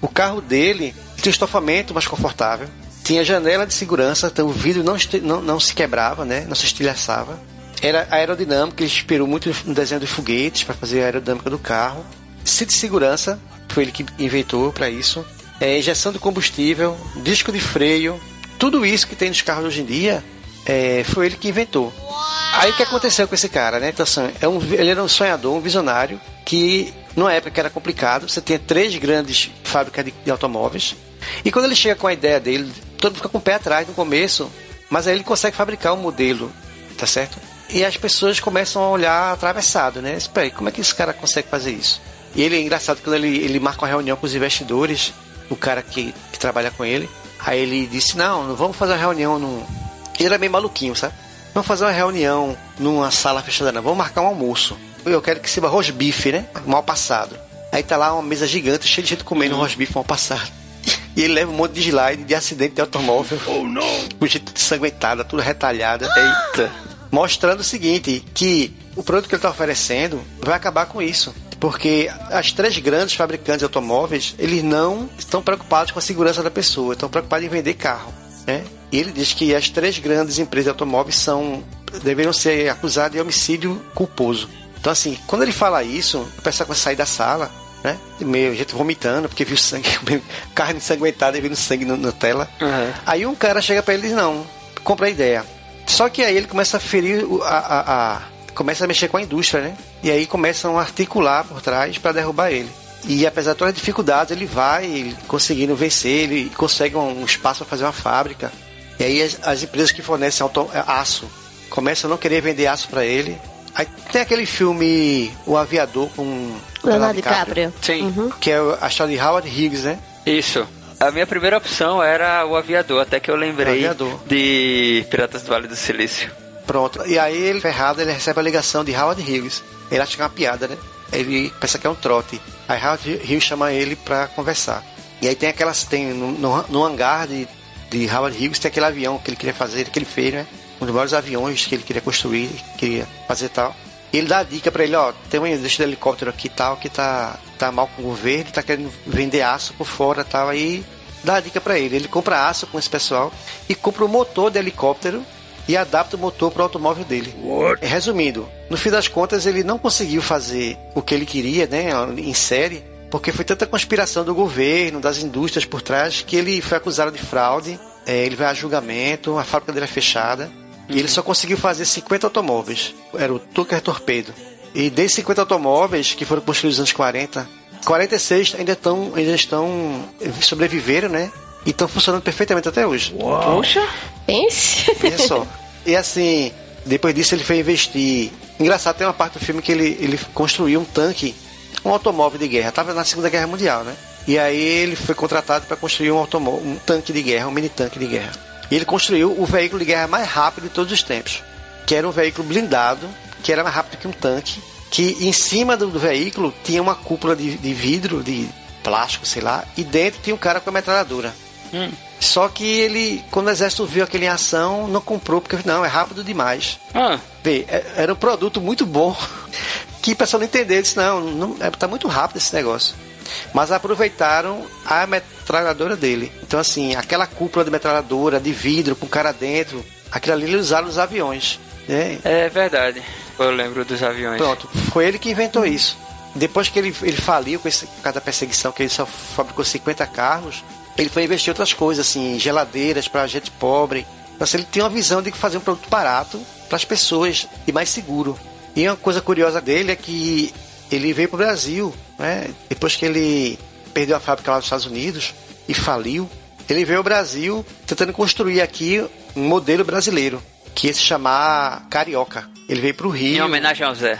o carro dele tinha um estofamento mais confortável, tinha janela de segurança, então o vidro não, não, não se quebrava, né? Não se estilhaçava. Era aerodinâmico, ele inspirou muito no desenho de foguetes para fazer a aerodinâmica do carro. Cinto de segurança, foi ele que inventou para isso. É, injeção de combustível, disco de freio, tudo isso que tem nos carros hoje em dia é, foi ele que inventou. Aí o que aconteceu com esse cara, né? Então, assim, é um, ele era um sonhador, um visionário, que numa época era complicado, você tinha três grandes fábricas de, de automóveis, e quando ele chega com a ideia dele, todo mundo fica com o pé atrás no começo, mas aí ele consegue fabricar um modelo, tá certo? E as pessoas começam a olhar atravessado, né? Espera aí, como é que esse cara consegue fazer isso? E ele é engraçado quando ele, ele marca uma reunião com os investidores, o cara que, que trabalha com ele. Aí ele disse: Não, não vamos fazer uma reunião num. Ele era meio maluquinho, sabe? Vamos fazer uma reunião numa sala fechada, não. Vamos marcar um almoço. Eu quero que sirva rosbife, né? Mal passado. Aí tá lá uma mesa gigante, cheia de gente comendo uhum. rosbife mal passado. E ele leva um monte de slide de acidente de automóvel. Oh, não! Com gente ensanguentada, tudo retalhada. Eita! Mostrando o seguinte, que o produto que ele está oferecendo vai acabar com isso porque as três grandes fabricantes de automóveis, eles não estão preocupados com a segurança da pessoa, estão preocupados em vender carro, né? E ele diz que as três grandes empresas de automóveis são deveriam ser acusadas de homicídio culposo. Então assim, quando ele fala isso, o pessoal começa a sair da sala, né? Meio gente vomitando, porque viu sangue, carne ensanguentada e vindo sangue na tela. Uhum. Aí um cara chega para ele e diz, não, compra a ideia. Só que aí ele começa a ferir a, a, a começa a mexer com a indústria, né? E aí começam a articular por trás para derrubar ele. E apesar de todas as dificuldades, ele vai conseguindo vencer, ele consegue um espaço para fazer uma fábrica. E aí as, as empresas que fornecem auto, é, aço começam a não querer vender aço para ele. Aí tem aquele filme O Aviador com Leonardo DiCaprio. Sim. Uhum. Que é a história de Howard Hughes, né? Isso. A minha primeira opção era o aviador, até que eu lembrei de Piratas do Vale do Silício. Pronto. E aí ele, ferrado, ele recebe a ligação de Howard Hughes. Ele acha que é uma piada, né? Ele pensa que é um trote. Aí Howard Hughes chama ele pra conversar. E aí tem aquelas. Tem no, no, no hangar de, de Howard Hughes tem aquele avião que ele queria fazer, que ele fez, né? Um dos maiores aviões que ele queria construir, queria fazer tal. E ele dá a dica pra ele, ó, tem um de helicóptero aqui tal, que tá, tá mal com o governo, tá querendo vender aço por fora tal. Aí dá a dica pra ele. Ele compra aço com esse pessoal e compra o um motor de helicóptero e adapta o motor para o automóvel dele. What? Resumindo, no fim das contas ele não conseguiu fazer o que ele queria, né, em série, porque foi tanta conspiração do governo, das indústrias por trás, que ele foi acusado de fraude, é, ele vai a julgamento, a fábrica dele é fechada, uhum. e ele uhum. só conseguiu fazer 50 automóveis. Era o Tucker Torpedo. E desses 50 automóveis que foram construídos nos anos 40, 46 ainda estão, ainda estão sobreviveram, né? E estão funcionando perfeitamente até hoje. Uau. Poxa! Pense. Pensa só. E assim, depois disso ele foi investir. Engraçado, tem uma parte do filme que ele, ele construiu um tanque, um automóvel de guerra. Tava na Segunda Guerra Mundial, né? E aí ele foi contratado para construir um automóvel, um tanque de guerra, um mini tanque de guerra. E ele construiu o veículo de guerra mais rápido de todos os tempos, que era um veículo blindado, que era mais rápido que um tanque, que em cima do, do veículo tinha uma cúpula de, de vidro, de plástico, sei lá, e dentro tinha um cara com a metralhadora. Hum. Só que ele, quando o exército viu aquele em ação, não comprou, porque não, é rápido demais. Ah. Vê, é, era um produto muito bom. Que o pessoal não entendeu, disse, não, não é, tá muito rápido esse negócio. Mas aproveitaram a metralhadora dele. Então, assim, aquela cúpula de metralhadora, de vidro, com cara dentro, aquilo ali eles usaram nos aviões. Né? É verdade. Eu lembro dos aviões. Pronto, foi ele que inventou isso. Depois que ele, ele faliu com esse, cada perseguição, que ele só fabricou 50 carros, ele foi investir em outras coisas, assim, geladeiras para gente pobre. Então, assim, ele tinha uma visão de fazer um produto barato para as pessoas e mais seguro. E uma coisa curiosa dele é que ele veio para o Brasil, né? Depois que ele perdeu a fábrica lá nos Estados Unidos e faliu, ele veio ao Brasil tentando construir aqui um modelo brasileiro, que ia se chamar Carioca. Ele veio para o Rio. Em homenagem ao Zé.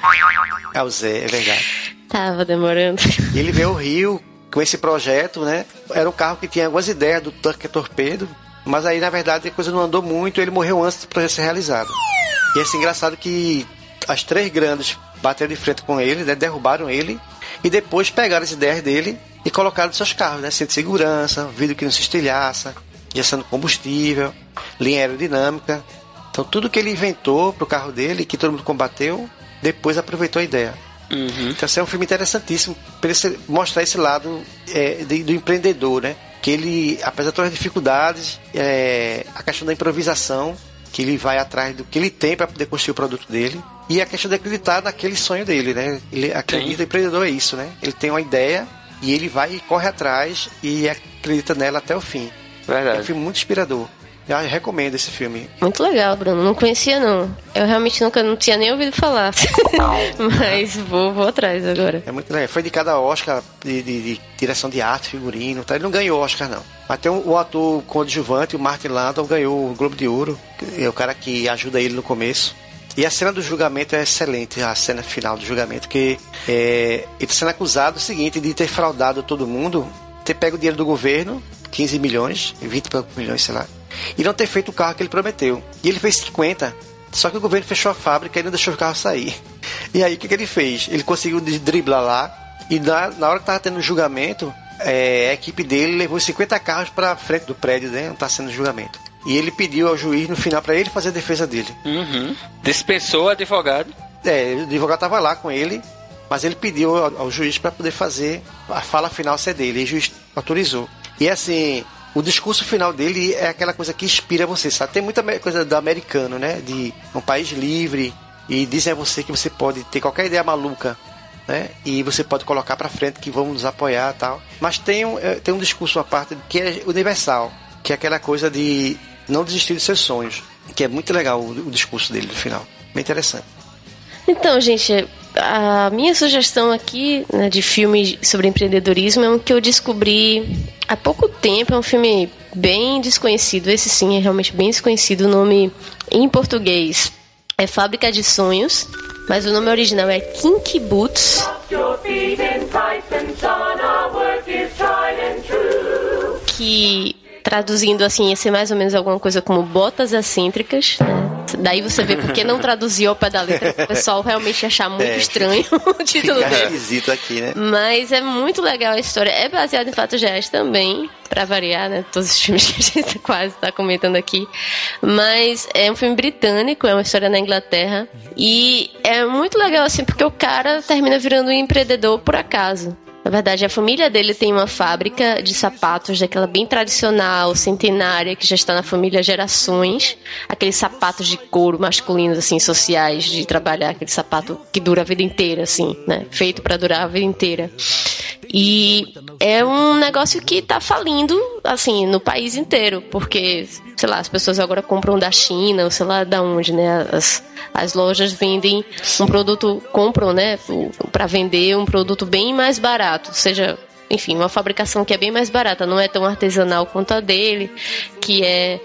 Ao Zé, é verdade. Tava demorando. Ele veio ao Rio, com esse projeto, né? Era um carro que tinha algumas ideias do tanque torpedo, mas aí na verdade a coisa não andou muito, ele morreu antes do projeto ser realizado. E é assim, engraçado que as três grandes bateram de frente com ele, né? derrubaram ele e depois pegaram as ideias dele e colocaram nos seus carros, né? Centro de segurança, vidro que não se estilhaça. injeção de combustível, linha aerodinâmica. Então tudo que ele inventou pro carro dele, que todo mundo combateu, depois aproveitou a ideia. Uhum. Então, esse é um filme interessantíssimo para mostrar esse lado é, de, do empreendedor, né? Que ele, apesar de todas as dificuldades, é, a questão da improvisação, que ele vai atrás do que ele tem para poder construir o produto dele, e a questão de acreditar naquele sonho dele, né? Ele acredita, Sim. empreendedor é isso, né? Ele tem uma ideia e ele vai e corre atrás e acredita nela até o fim. Verdade. É um filme muito inspirador. Eu recomendo esse filme. Muito legal, Bruno. Não conhecia, não. Eu realmente nunca não tinha nem ouvido falar. Mas vou, vou atrás agora. É muito legal. Foi indicado a Oscar de, de, de, direção de arte, figurino. Tá? Ele não ganhou Oscar, não. Mas tem o, o ator coadjuvante, o Martin Landau, ganhou o Globo de Ouro. É o cara que ajuda ele no começo. E a cena do julgamento é excelente, a cena final do julgamento, que é, ele está sendo acusado do seguinte, de ter fraudado todo mundo, ter pego o dinheiro do governo, 15 milhões, 20 milhões, sei lá, e não ter feito o carro que ele prometeu. E ele fez 50. Só que o governo fechou a fábrica e não deixou o carro sair. E aí o que, que ele fez? Ele conseguiu driblar lá e na, na hora que estava tendo o julgamento, é, a equipe dele levou 50 carros para frente do prédio, né? Não está sendo julgamento. E ele pediu ao juiz no final para ele fazer a defesa dele. Uhum. Dispensou o advogado. É, o advogado estava lá com ele, mas ele pediu ao, ao juiz para poder fazer a fala final ser dele. E o juiz autorizou. E assim, o discurso final dele é aquela coisa que inspira você, sabe? Tem muita coisa do americano, né? De um país livre e dizem a você que você pode ter qualquer ideia maluca, né? E você pode colocar para frente que vão nos apoiar tal. Mas tem um, é, tem um discurso à parte que é universal, que é aquela coisa de não desistir dos seus sonhos, que é muito legal o, o discurso dele no final. Bem interessante. Então, gente, a minha sugestão aqui né, de filme sobre empreendedorismo é um que eu descobri há pouco tempo. É um filme bem desconhecido. Esse sim é realmente bem desconhecido. O nome em português é Fábrica de Sonhos, mas o nome original é Kinky Boots. Que traduzindo assim ia ser mais ou menos alguma coisa como botas excêntricas, né? Daí você vê porque não traduziu ao pé da letra. O pessoal realmente achar muito é, estranho o título fica esquisito aqui, né? Mas é muito legal a história. É baseado em fatos reais também, para variar, né? Todos os filmes que a gente quase está comentando aqui. Mas é um filme britânico, é uma história na Inglaterra. E é muito legal, assim, porque o cara termina virando um empreendedor por acaso. Na verdade, a família dele tem uma fábrica de sapatos daquela bem tradicional, centenária, que já está na família há gerações. Aqueles sapatos de couro masculinos, assim, sociais, de trabalhar, aquele sapato que dura a vida inteira, assim, né? Feito para durar a vida inteira. E é um negócio que está falindo, assim, no país inteiro, porque, sei lá, as pessoas agora compram da China, ou sei lá da onde, né? As, as lojas vendem um produto, compram, né, para vender um produto bem mais barato, seja enfim, uma fabricação que é bem mais barata, não é tão artesanal quanto a dele, que é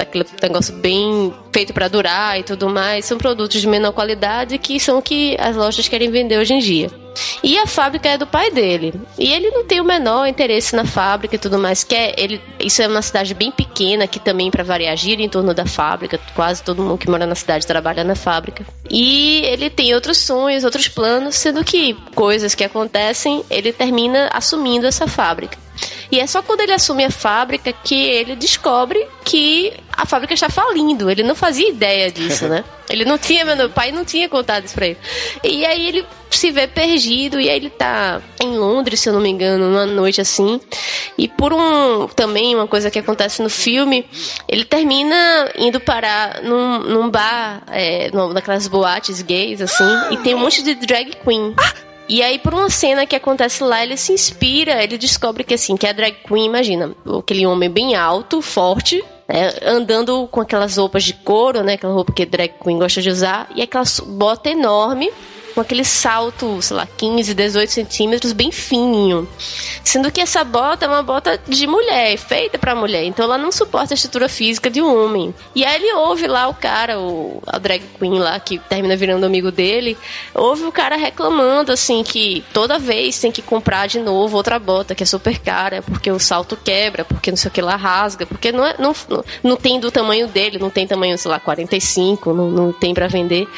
aquele negócio bem feito para durar e tudo mais. São produtos de menor qualidade que são o que as lojas querem vender hoje em dia. E a fábrica é do pai dele. E ele não tem o menor interesse na fábrica e tudo mais. Que é, ele, isso é uma cidade bem pequena, que também, para variar, gira em torno da fábrica. Quase todo mundo que mora na cidade trabalha na fábrica. E ele tem outros sonhos, outros planos, sendo que coisas que acontecem, ele termina assumindo essa fábrica. E é só quando ele assume a fábrica que ele descobre que a fábrica está falindo. Ele não fazia ideia disso, né? Ele não tinha, meu pai não tinha contado isso pra ele. E aí ele se vê perdido e aí ele tá em Londres, se eu não me engano, numa noite assim. E por um também uma coisa que acontece no filme, ele termina indo parar num, num bar, é, naquelas boates gays assim, e tem um monte de drag queen. E aí, por uma cena que acontece lá, ele se inspira, ele descobre que assim, que a drag queen, imagina, aquele homem bem alto, forte, né, andando com aquelas roupas de couro, né, aquela roupa que a drag queen gosta de usar, e aquela bota enorme, com aquele salto, sei lá, 15, 18 centímetros, bem fininho. Sendo que essa bota é uma bota de mulher, feita para mulher, então ela não suporta a estrutura física de um homem. E aí ele ouve lá o cara, o, a drag queen lá, que termina virando amigo dele, ouve o cara reclamando, assim, que toda vez tem que comprar de novo outra bota, que é super cara, porque o salto quebra, porque não sei o que lá rasga, porque não, é, não, não tem do tamanho dele, não tem tamanho, sei lá, 45, não, não tem para vender.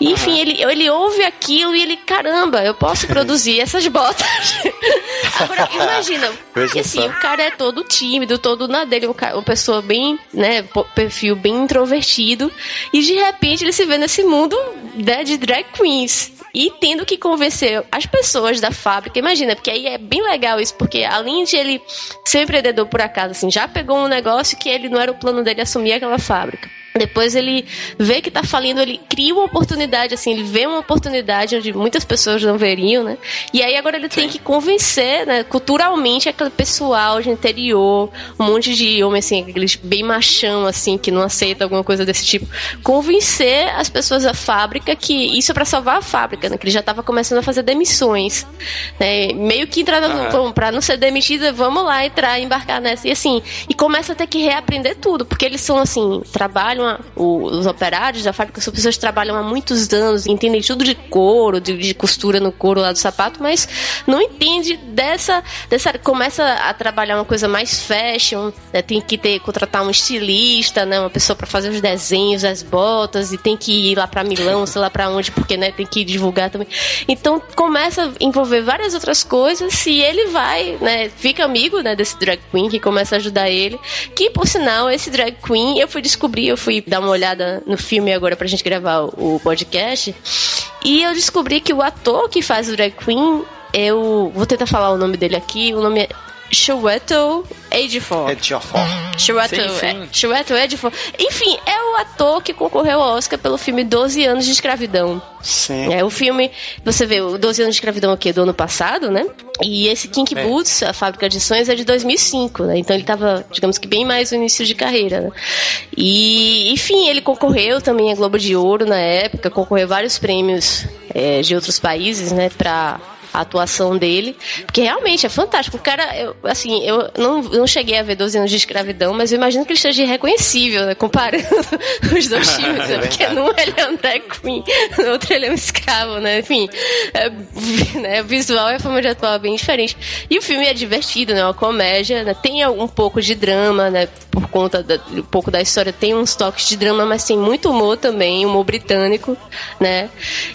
E, enfim, ele, ele ouve aquilo e ele, caramba, eu posso produzir essas botas. Agora, imagina, porque assim, o cara é todo tímido, todo na dele, uma pessoa bem, né, perfil bem introvertido, e de repente ele se vê nesse mundo né, de drag queens e tendo que convencer as pessoas da fábrica. Imagina, porque aí é bem legal isso, porque além de ele ser empreendedor por acaso, assim, já pegou um negócio que ele não era o plano dele assumir aquela fábrica. Depois ele vê que tá falindo, ele cria uma oportunidade, assim, ele vê uma oportunidade onde muitas pessoas não veriam, né? E aí agora ele Sim. tem que convencer, né, culturalmente, aquele pessoal de interior, um monte de homem, assim, aqueles bem machão, assim, que não aceita alguma coisa desse tipo, convencer as pessoas da fábrica que isso é pra salvar a fábrica, né? Que ele já tava começando a fazer demissões, né? Meio que entrar, uhum. pra não ser demitida, vamos lá entrar, embarcar nessa. E assim, e começa a ter que reaprender tudo, porque eles são, assim, trabalham trabalham, os operários da fábrica são pessoas que trabalham há muitos anos, entendem tudo de couro, de, de costura no couro lá do sapato, mas não entende dessa, dessa. Começa a trabalhar uma coisa mais fashion, né? tem que ter, contratar um estilista, né? Uma pessoa para fazer os desenhos, as botas, e tem que ir lá para Milão, sei lá para onde, porque né, tem que divulgar também. Então começa a envolver várias outras coisas e ele vai, né? Fica amigo né, desse drag queen que começa a ajudar ele. Que por sinal, esse drag queen eu fui descobrir, eu fui fui dar uma olhada no filme agora pra gente gravar o podcast. E eu descobri que o ator que faz o drag queen, eu vou tentar falar o nome dele aqui, o nome é Chiwetel Ejiofor. Ejiofor. Chiwetel Ejiofor. Enfim, é o ator que concorreu ao Oscar pelo filme 12 anos de escravidão. Sim. É o filme, você vê, o 12 anos de escravidão aqui é do ano passado, né? E esse Kink é. Boots, a fábrica de sonhos, é de 2005, né? Então ele tava, digamos que bem mais no início de carreira, né? E, enfim, ele concorreu também a Globo de Ouro na época, concorreu a vários prêmios é, de outros países, né? Pra a atuação dele, porque realmente é fantástico. O cara, eu, assim, eu não, não cheguei a ver 12 anos de escravidão, mas eu imagino que ele esteja irreconhecível, né, comparando os dois filmes, né, porque num ele é um drag queen, no outro ele é um escravo, né, enfim, é, né, o visual e a forma de atuar é bem diferente. E o filme é divertido, né, é uma comédia, né, tem um pouco de drama, né, por conta da, um pouco da história, tem uns toques de drama, mas tem muito humor também, humor britânico, né,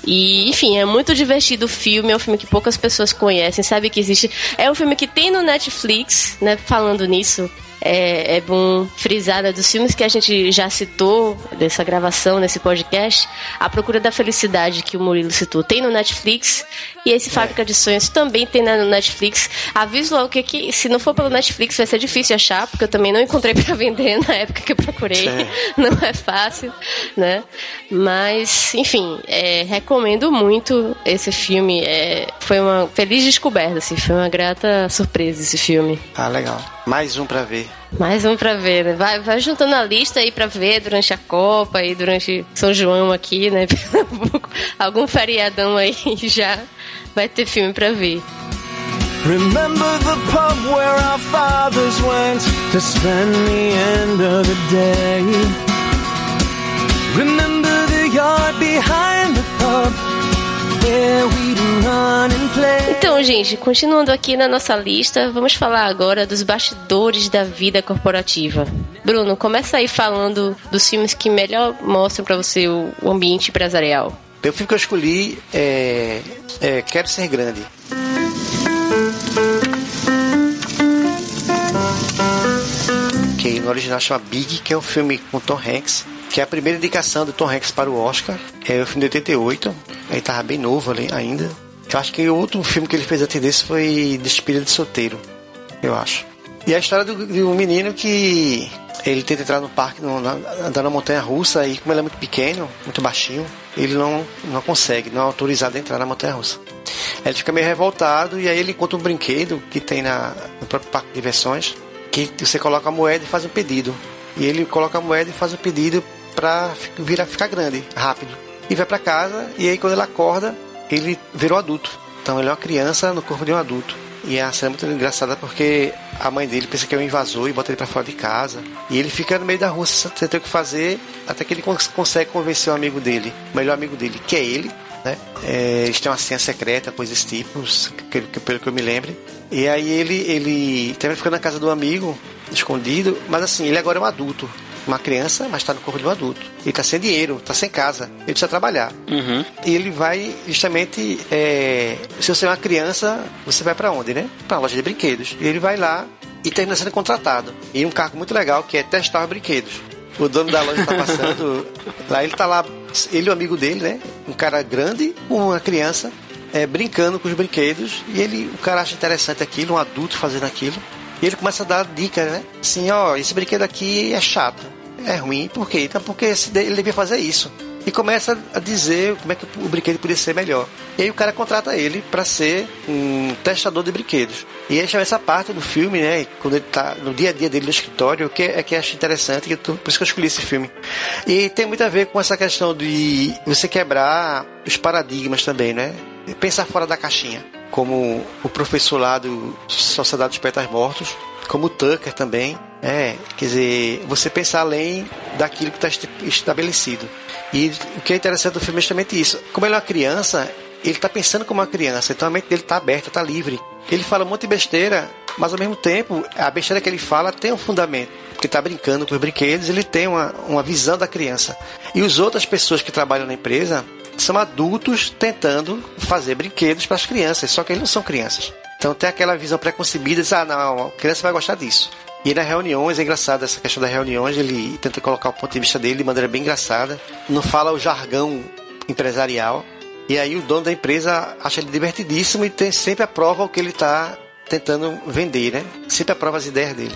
e, enfim, é muito divertido o filme, é um filme que pouco poucas pessoas conhecem, sabe que existe. É um filme que tem no Netflix, né? Falando nisso, é, é, bom frisar né, dos filmes que a gente já citou dessa gravação, nesse podcast, A Procura da Felicidade, que o Murilo citou, tem no Netflix, e esse Fábrica de Sonhos também tem no Netflix. Aviso logo que, que se não for pelo Netflix vai ser difícil achar, porque eu também não encontrei para vender na época que eu procurei. Não é fácil, né? Mas, enfim, é, recomendo muito esse filme. É, foi uma feliz descoberta, assim, foi uma grata surpresa esse filme. Ah, legal. Mais um para ver. Mais um pra ver, né? Vai, vai juntando a lista aí pra ver durante a Copa e durante São João aqui, né? Algum feriadão aí já vai ter filme pra ver. Remember the pub where our fathers went to spend the end of the day. Remember the yard behind the pub. Então, gente, continuando aqui na nossa lista, vamos falar agora dos bastidores da vida corporativa. Bruno, começa aí falando dos filmes que melhor mostram para você o ambiente empresarial. O filme que eu escolhi é, é Quero Ser Grande. Que no original chama Big, que é um filme com Tom Hanks que é a primeira indicação do Tom Hanks para o Oscar. É o filme de 88, ele tava bem novo ali ainda. Eu acho que o outro filme que ele fez antes desse foi Despedida de Solteiro, eu acho. E a história do, de um menino que ele tenta entrar no parque, no, na, andar na montanha russa, e como ele é muito pequeno, muito baixinho, ele não, não consegue, não é autorizado a entrar na montanha russa. Ele fica meio revoltado e aí ele encontra um brinquedo que tem na, no próprio parque de diversões, que você coloca a moeda e faz um pedido. E ele coloca a moeda e faz um pedido para virar ficar grande, rápido. E vai para casa e aí quando ele acorda, ele virou adulto. Então ele é uma criança no corpo de um adulto. E a cena é muito engraçada porque a mãe dele pensa que é um invasor e bota ele para fora de casa. E ele fica no meio da rua sem ter o que fazer, até que ele consegue convencer o amigo dele, o melhor amigo dele, que é ele, né? É, eles têm uma senha secreta, coisas desse tipo, que, que, pelo que eu me lembre. E aí ele, ele também fica na casa do amigo, escondido, mas assim, ele agora é um adulto. Uma criança, mas está no corpo de um adulto. Ele está sem dinheiro, está sem casa, ele precisa trabalhar. Uhum. E ele vai justamente. É, se você é uma criança, você vai para onde, né? Para a loja de brinquedos. E ele vai lá e termina sendo contratado. E um cargo muito legal que é testar os brinquedos. O dono da loja está passando, lá ele está lá, ele e o amigo dele, né? Um cara grande, uma criança, é, brincando com os brinquedos. E ele, o cara acha interessante aquilo, um adulto fazendo aquilo. E ele começa a dar dicas, né? Assim, ó, esse brinquedo aqui é chato, é ruim, por quê? Então, porque ele devia fazer isso. E começa a dizer como é que o brinquedo podia ser melhor. E aí o cara contrata ele para ser um testador de brinquedos. E aí chama essa parte do filme, né? Quando ele tá no dia a dia dele no escritório, que é que acho interessante, que tô, por isso que eu escolhi esse filme. E tem muito a ver com essa questão de você quebrar os paradigmas também, né? Pensar fora da caixinha como o professor lá do Sociedade dos Poetas Mortos, como Tucker também. É, quer dizer, você pensar além daquilo que está estabelecido. E o que é interessante do filme é justamente isso. Como ele é uma criança, ele está pensando como uma criança, então a mente dele está aberta, está livre. Ele fala um monte de besteira, mas ao mesmo tempo, a besteira que ele fala tem um fundamento. Porque está brincando com os brinquedos, ele tem uma, uma visão da criança. E as outras pessoas que trabalham na empresa são adultos tentando fazer brinquedos para as crianças, só que eles não são crianças. Então tem aquela visão preconcebida, diz, ah, não, a criança vai gostar disso. E nas reuniões, é engraçado essa questão das reuniões, ele tenta colocar o ponto de vista dele de maneira bem engraçada, não fala o jargão empresarial, e aí o dono da empresa acha ele divertidíssimo e tem, sempre aprova o que ele está tentando vender, né? Sempre aprova as ideias dele.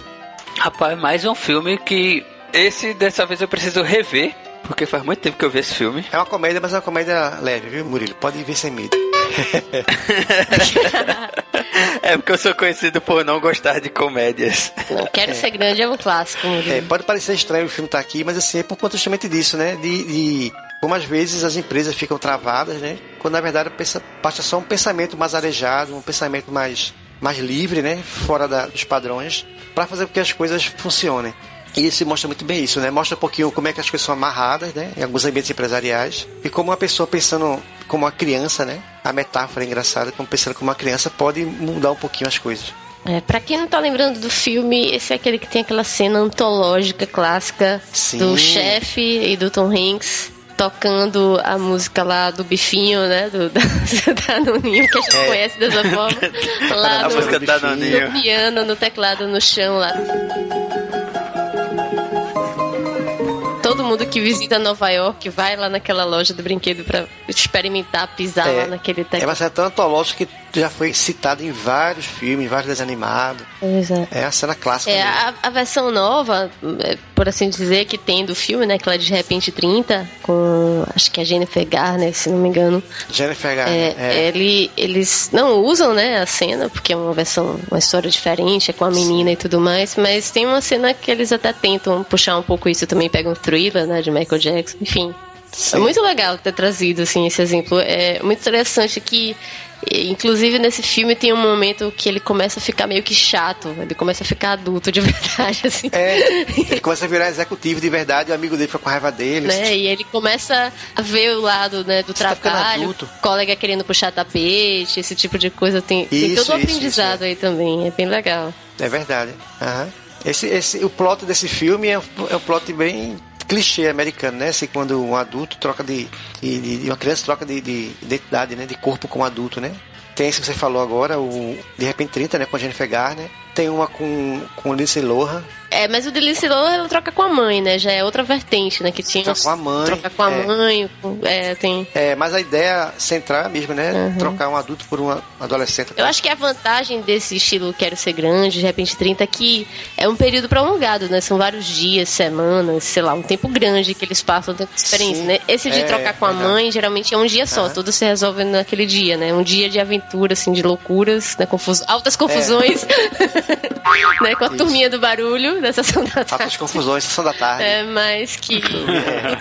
Rapaz, mais um filme que esse dessa vez eu preciso rever, porque faz muito tempo que eu vi esse filme. É uma comédia, mas é uma comédia leve, viu, Murilo? Pode ver sem medo. é porque eu sou conhecido por não gostar de comédias. Não quero é. ser grande é um clássico. É, pode parecer estranho o filme estar tá aqui, mas assim, é por conta justamente disso, né? De, de como às vezes as empresas ficam travadas, né? Quando na verdade basta só um pensamento mais arejado, um pensamento mais, mais livre, né? Fora da, dos padrões, para fazer com que as coisas funcionem. E esse mostra muito bem isso, né? Mostra um pouquinho como é que as coisas são amarradas, né? Em alguns ambientes empresariais. E como uma pessoa pensando como uma criança, né? A metáfora é engraçada, como pensando como uma criança pode mudar um pouquinho as coisas. É, pra quem não tá lembrando do filme, esse é aquele que tem aquela cena antológica clássica Sim. do chefe e do Tom Hanks tocando a música lá do bifinho, né? Do, da, que a gente é. conhece dessa forma. Lá a no, música da no piano, no teclado, no chão lá. Todo mundo que visita Nova York vai lá naquela loja do brinquedo para experimentar, pisar é, lá naquele teclado. É uma antológica que já foi citada em vários filmes, vários desenhos animados. Exato. É a cena clássica. É, a, a, versão nova, é, por assim dizer, que tem do filme, né? Aquela de Repente 30, com acho que é a Jennifer Garner, se não me engano. Jennifer Garner. É, é. Ele, eles não usam, né, a cena, porque é uma versão, uma história diferente, é com a menina Sim. e tudo mais, mas tem uma cena que eles até tentam puxar um pouco isso também, pegam Thriller, né, de Michael Jackson, enfim. Sim. É muito legal ter trazido assim esse exemplo. É muito interessante que Inclusive, nesse filme tem um momento que ele começa a ficar meio que chato. Ele começa a ficar adulto de verdade, assim. É, ele começa a virar executivo de verdade, o amigo dele fica com raiva dele. Né? E ele começa a ver o lado né, do Você tá trabalho, tá colega querendo puxar tapete, esse tipo de coisa. Tem, isso, tem todo o aprendizado isso, é. aí também, é bem legal. É verdade. Uhum. Esse, esse, o plot desse filme é, é um plot bem clichê americano, né? Assim, quando um adulto troca de, de, de uma criança troca de, de, identidade, né? De corpo com um adulto, né? Tem esse que você falou agora, o De Repente 30, né? Com a Jennifer Garner. Tem uma com, com Lindsay Lohan, é, mas o Delice ela troca com a mãe, né? Já é outra vertente, né? Que tinha troca com a mãe. Troca com a é. mãe. É, tem... é, mas a ideia central é a mesma, né? Uhum. Trocar um adulto por um adolescente. Eu acho que a vantagem desse estilo Quero Ser Grande, de repente 30, é que é um período prolongado, né? São vários dias, semanas, sei lá, um tempo grande que eles passam, um tempo de experiência, Sim. né? Esse de é, trocar com a mãe, geralmente é um dia só, uhum. tudo se resolve naquele dia, né? Um dia de aventura, assim, de loucuras, né? Confus... Altas confusões, é. né? Com a Isso. turminha do barulho, nessa sessão da tarde as confusões, sessão da tarde. É, mas que tudo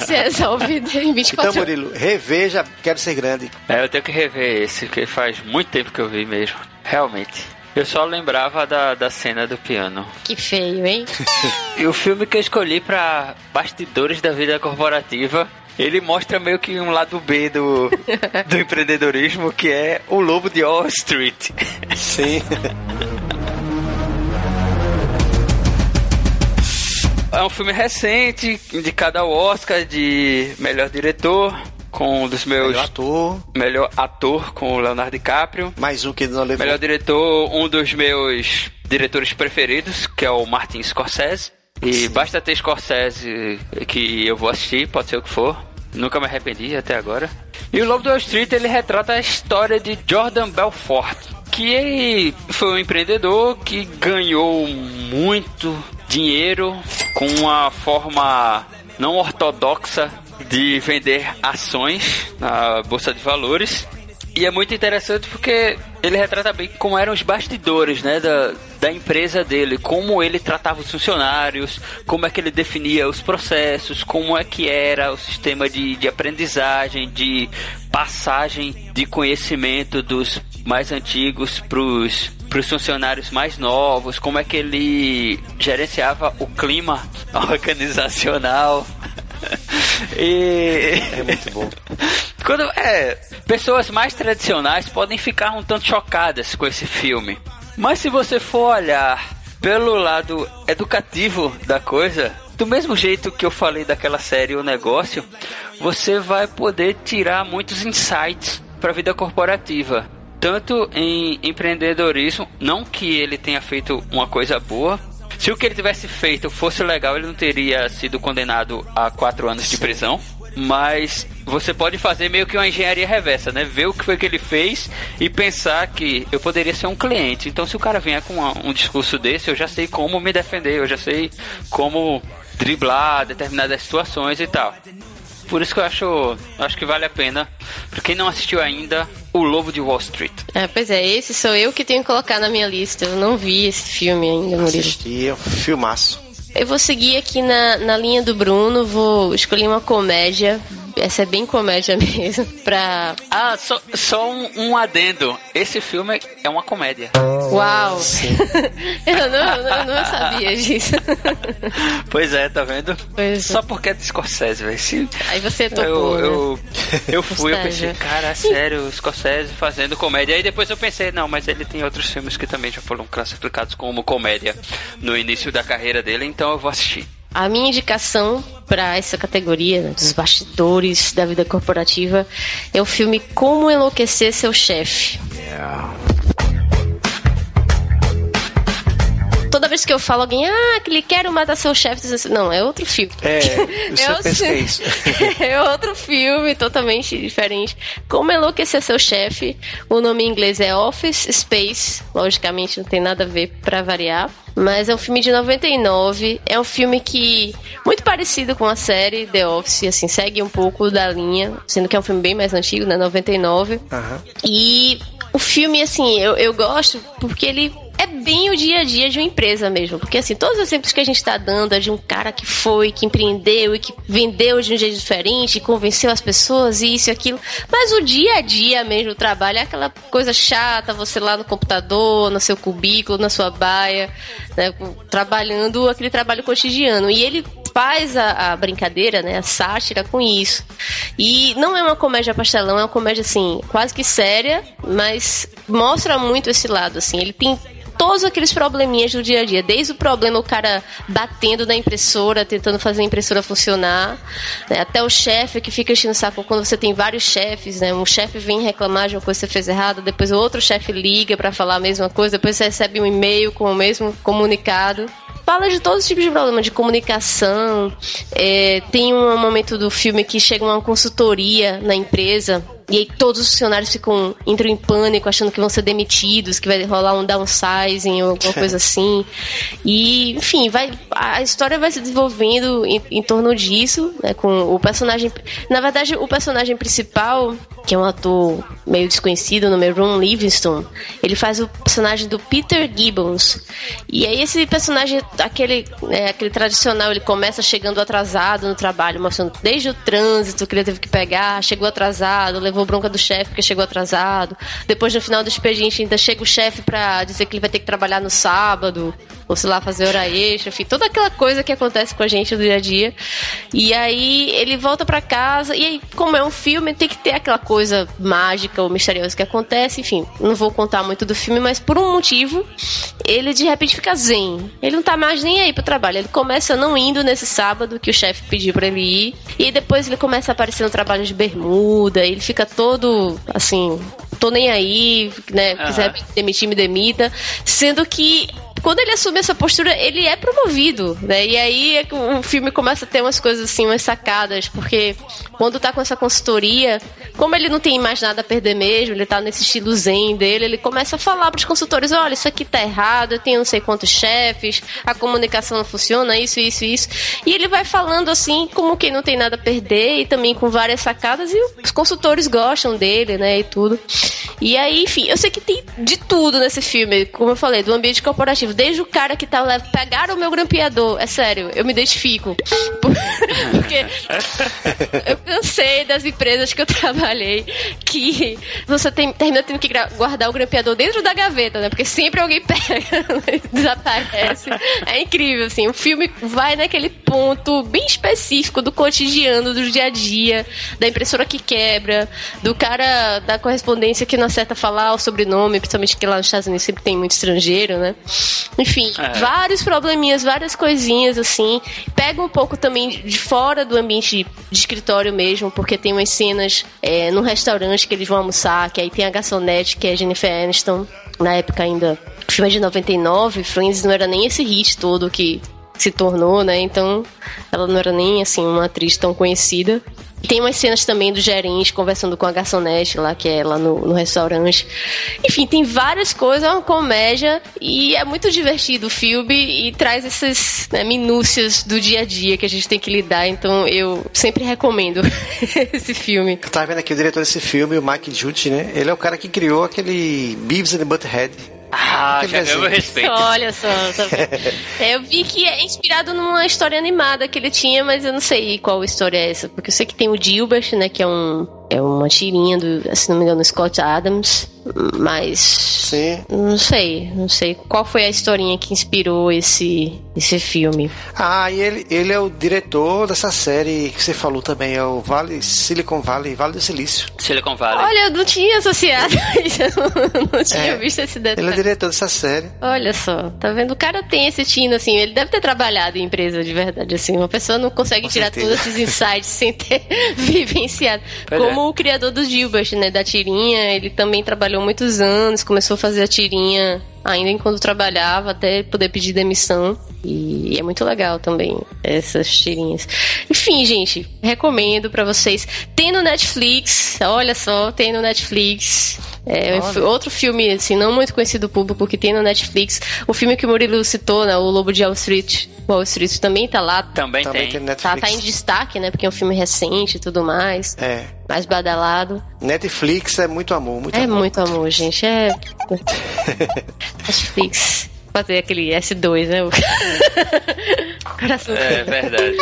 se resolve em 24 Então, Murilo, reveja Quero Ser Grande. É, eu tenho que rever esse, porque faz muito tempo que eu vi mesmo. Realmente. Eu só lembrava da, da cena do piano. Que feio, hein? e o filme que eu escolhi para bastidores da vida corporativa ele mostra meio que um lado B do, do empreendedorismo, que é o lobo de Wall Street. Sim. É um filme recente, indicado ao Oscar de melhor diretor, com um dos meus. Melhor ator. Melhor ator com o Leonardo DiCaprio. Mais um que não levou. Melhor diretor, um dos meus diretores preferidos, que é o Martin Scorsese. E Sim. basta ter Scorsese que eu vou assistir, pode ser o que for. Nunca me arrependi até agora. E o Lobo do Wall Street ele retrata a história de Jordan Belfort, que foi um empreendedor que ganhou muito dinheiro com uma forma não ortodoxa de vender ações na bolsa de valores. E é muito interessante porque ele retrata bem como eram os bastidores, né, da, da empresa dele, como ele tratava os funcionários, como é que ele definia os processos, como é que era o sistema de, de aprendizagem, de passagem de conhecimento dos mais antigos para os funcionários mais novos, como é que ele gerenciava o clima organizacional. E... É muito bom. Quando, é, pessoas mais tradicionais podem ficar um tanto chocadas com esse filme. Mas se você for olhar pelo lado educativo da coisa, do mesmo jeito que eu falei daquela série O Negócio, você vai poder tirar muitos insights para a vida corporativa. Tanto em empreendedorismo, não que ele tenha feito uma coisa boa, se o que ele tivesse feito fosse legal, ele não teria sido condenado a quatro anos de prisão. Mas você pode fazer meio que uma engenharia reversa, né? Ver o que foi que ele fez e pensar que eu poderia ser um cliente. Então, se o cara vier com uma, um discurso desse, eu já sei como me defender, eu já sei como driblar determinadas situações e tal. Por isso que eu acho, acho que vale a pena. Pra quem não assistiu ainda, O Lobo de Wall Street. É, pois é, esse sou eu que tenho que colocar na minha lista. Eu não vi esse filme ainda, Murilo. Assisti, é um filmaço. Eu vou seguir aqui na, na linha do Bruno, vou escolher uma comédia essa é bem comédia mesmo. Pra. Ah, só, só um, um adendo. Esse filme é uma comédia. Uau! eu, não, eu não sabia disso. pois é, tá vendo? Pois só é. porque é de Scorsese, velho. Aí você topou, eu, né? eu, eu fui, eu pensei, cara, sério, Scorsese fazendo comédia. Aí depois eu pensei, não, mas ele tem outros filmes que também já foram classificados como comédia no início da carreira dele, então eu vou assistir. A minha indicação para essa categoria né, dos bastidores da vida corporativa é o filme Como Enlouquecer Seu Chefe. Yeah. Toda vez que eu falo alguém, ah, que ele quer matar seu chefe, não, é outro filme. É, eu é isso. é outro filme, totalmente diferente. Como enlouquecer seu chefe. O nome em inglês é Office Space. Logicamente não tem nada a ver para variar. Mas é um filme de 99. É um filme que. Muito parecido com a série The Office, assim, segue um pouco da linha, sendo que é um filme bem mais antigo, né? 99. Uhum. E o filme, assim, eu, eu gosto porque ele é bem o dia a dia de uma empresa mesmo. Porque, assim, todos os exemplos que a gente está dando é de um cara que foi, que empreendeu e que vendeu de um jeito diferente, convenceu as pessoas, isso e aquilo. Mas o dia a dia mesmo, o trabalho, é aquela coisa chata, você lá no computador, no seu cubículo, na sua baia, né, trabalhando aquele trabalho cotidiano. E ele faz a, a, brincadeira, né, a sátira com isso. E não é uma comédia pastelão, é uma comédia assim, quase que séria, mas mostra muito esse lado assim. Ele tem todos aqueles probleminhas do dia a dia. Desde o problema o cara batendo na impressora, tentando fazer a impressora funcionar, né? até o chefe que fica enchendo o saco quando você tem vários chefes, né? Um chefe vem reclamar de uma coisa que você fez errado, depois o outro chefe liga para falar a mesma coisa, depois você recebe um e-mail com o mesmo comunicado fala de todos os tipos de problema, de comunicação. É, tem um momento do filme que chega uma consultoria na empresa e aí todos os funcionários ficam entram em pânico, achando que vão ser demitidos, que vai rolar um downsizing ou alguma coisa assim. E, enfim, vai a história vai se desenvolvendo em, em torno disso, né, com o personagem, na verdade, o personagem principal, que é um ator meio desconhecido, nome é Ron Livingston, ele faz o personagem do Peter Gibbons. E aí esse personagem, aquele, é, aquele tradicional, ele começa chegando atrasado no trabalho, mostrando desde o trânsito que ele teve que pegar, chegou atrasado, levou levou bronca do chefe porque chegou atrasado. Depois, no final do expediente, ainda chega o chefe pra dizer que ele vai ter que trabalhar no sábado, ou sei lá, fazer hora extra, enfim, toda aquela coisa que acontece com a gente no dia a dia. E aí ele volta para casa, e aí, como é um filme, tem que ter aquela coisa mágica ou misteriosa que acontece, enfim, não vou contar muito do filme, mas por um motivo, ele de repente fica zen. Ele não tá mais nem aí pro trabalho. Ele começa não indo nesse sábado que o chefe pediu para ele ir. E depois ele começa a aparecer no trabalho de bermuda. Ele fica todo assim, tô nem aí, né? Quiser demitir, me demita. Sendo que quando ele assume essa postura, ele é promovido, né? E aí é o filme começa a ter umas coisas assim, umas sacadas, porque quando tá com essa consultoria, como ele não tem mais nada a perder mesmo, ele tá nesse estilo zen dele, ele começa a falar pros consultores, olha, isso aqui tá errado, eu tenho não sei quantos chefes, a comunicação não funciona, isso, isso, isso. E ele vai falando assim, como quem não tem nada a perder, e também com várias sacadas, e os consultores gostam dele, né, e tudo. E aí, enfim, eu sei que tem de tudo nesse filme, como eu falei, do ambiente corporativo desde o cara que tá lá, pegaram o meu grampeador, é sério, eu me identifico. Porque eu cansei das empresas que eu trabalhei que você tem, termina tendo que guardar o grampeador dentro da gaveta, né? Porque sempre alguém pega, desaparece. É incrível, assim. O filme vai naquele ponto bem específico do cotidiano, do dia a dia, da impressora que quebra, do cara da correspondência que não acerta falar o sobrenome, principalmente que lá nos Estados Unidos sempre tem muito estrangeiro, né? Enfim, é. vários probleminhas, várias coisinhas assim. Pega um pouco também de fora do ambiente de escritório mesmo, porque tem umas cenas é, no restaurante que eles vão almoçar, que aí tem a garçonete, que é a Jennifer Aniston, na época ainda. O filme é de 99, Friends não era nem esse hit todo que se tornou, né? Então, ela não era nem assim uma atriz tão conhecida. Tem umas cenas também do gerente conversando com a garçonete lá, que é lá no, no restaurante. Enfim, tem várias coisas, é uma comédia e é muito divertido o filme e traz essas né, minúcias do dia a dia que a gente tem que lidar. Então eu sempre recomendo esse filme. Tava vendo aqui o diretor desse filme, o Mike Judge, né? Ele é o cara que criou aquele Beavis and Butthead. Ah, já ganhou meu respeito. Olha só, tá Eu vi que é inspirado numa história animada que ele tinha, mas eu não sei qual história é essa. Porque eu sei que tem o Gilbert, né, que é um é uma tirinha do, se não me engano, Scott Adams, mas Sim. não sei, não sei qual foi a historinha que inspirou esse esse filme. Ah, e ele, ele é o diretor dessa série que você falou também, é o Vale Silicon Valley, Vale do Silício. Silicon Valley. Olha, eu não tinha associado isso, eu não, tinha é, visto esse detalhe. Ele é diretor dessa série. Olha só, tá vendo? O cara tem esse tino assim, ele deve ter trabalhado em empresa de verdade assim. Uma pessoa não consegue Com tirar certeza. todos esses insights sem ter vivenciado. Pois Como é como o criador do Gilbert, né, da tirinha, ele também trabalhou muitos anos, começou a fazer a tirinha ainda enquanto trabalhava, até poder pedir demissão. E é muito legal também essas tirinhas. Enfim, gente, recomendo para vocês. Tem no Netflix, olha só, tem no Netflix. É outro filme, assim, não muito conhecido do público que tem no Netflix. O filme que o Murilo citou, né? O Lobo de Wall Street. Wall Street também tá lá. Também, também tem. tem tá, tá em destaque, né? Porque é um filme recente e tudo mais. É. Mais badalado. Netflix é muito amor, muito é amor. É muito amor, gente. É. Netflix. Fazer aquele S2, né? Coração. É verdade.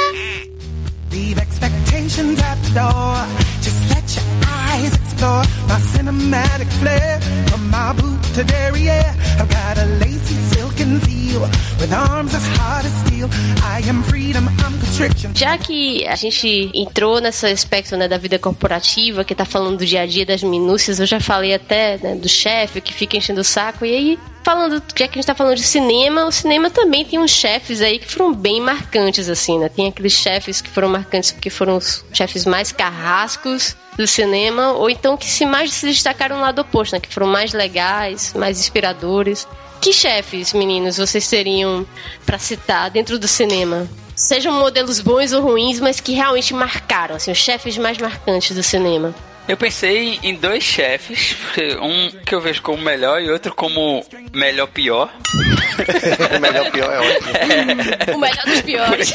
Leave expectations at the door. Just let your eyes explore my cinematic flair. From my boot to derriere, I've got a lacy silken feel with arms as hard as steel. I am freedom, I'm constriction. Já que a gente entrou nesse aspecto né, da vida corporativa, que tá falando do dia a dia, das minúcias, eu já falei até né, do chefe que fica enchendo o saco, e aí falando, já que a gente tá falando de cinema, o cinema também tem uns chefes aí que foram bem marcantes, assim, né? Tem aqueles chefes que foram marcantes porque foram os chefes mais carrascos do cinema, ou então que se mais se destacaram no lado oposto, né? Que foram mais legais, mais inspiradores. Que chefes, meninos, vocês teriam para citar dentro do cinema? Sejam modelos bons ou ruins, mas que realmente marcaram, assim, os chefes mais marcantes do cinema. Eu pensei em dois chefes, um que eu vejo como melhor e outro como melhor pior. o melhor pior é ótimo. É. O melhor dos piores.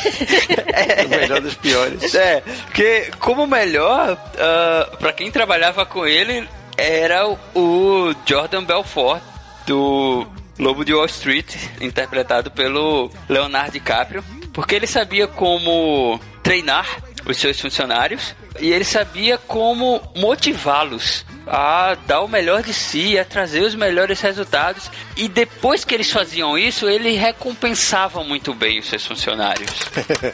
É. O melhor dos piores. É, porque como melhor, uh, para quem trabalhava com ele, era o Jordan Belfort, do Lobo de Wall Street, interpretado pelo Leonardo DiCaprio, porque ele sabia como treinar os seus funcionários e ele sabia como motivá-los a dar o melhor de si, a trazer os melhores resultados. E depois que eles faziam isso, ele recompensava muito bem os seus funcionários.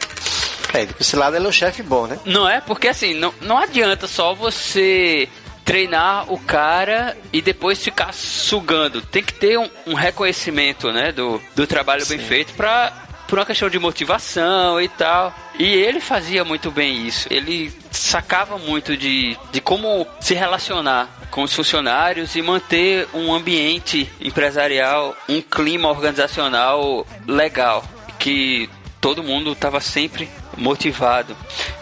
é, esse lado ele é um chefe bom, né? Não é? Porque assim, não, não adianta só você treinar o cara e depois ficar sugando. Tem que ter um, um reconhecimento, né, do, do trabalho Sim. bem feito para por uma questão de motivação e tal. E ele fazia muito bem isso. Ele sacava muito de, de como se relacionar com os funcionários e manter um ambiente empresarial, um clima organizacional legal, que todo mundo estava sempre motivado.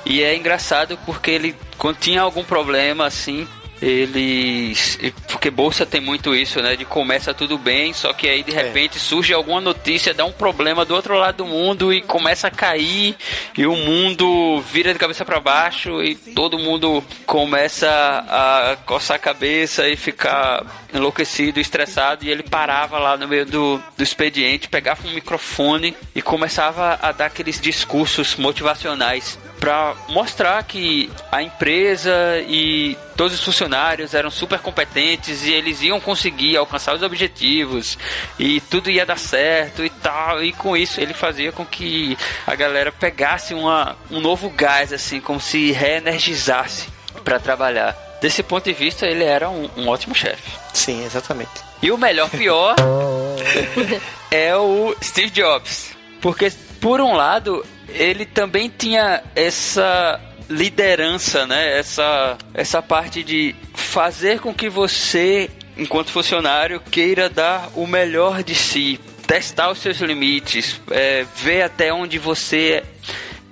E é engraçado porque ele, quando tinha algum problema assim, eles. Porque Bolsa tem muito isso, né? De começa tudo bem, só que aí de é. repente é. surge alguma notícia, dá um problema do outro lado do mundo e começa a cair, e o mundo vira de cabeça para baixo e todo mundo começa a coçar a cabeça e ficar enlouquecido, estressado, e ele parava lá no meio do, do expediente, pegava um microfone e começava a dar aqueles discursos motivacionais para mostrar que a empresa e todos os funcionários eram super competentes e eles iam conseguir alcançar os objetivos e tudo ia dar certo e tal. E com isso ele fazia com que a galera pegasse uma, um novo gás, assim, como se reenergizasse para trabalhar. Desse ponto de vista, ele era um, um ótimo chefe. Sim, exatamente. E o melhor pior é o Steve Jobs. Porque, por um lado, ele também tinha essa liderança, né? Essa, essa parte de fazer com que você, enquanto funcionário, queira dar o melhor de si, testar os seus limites, é, ver até onde você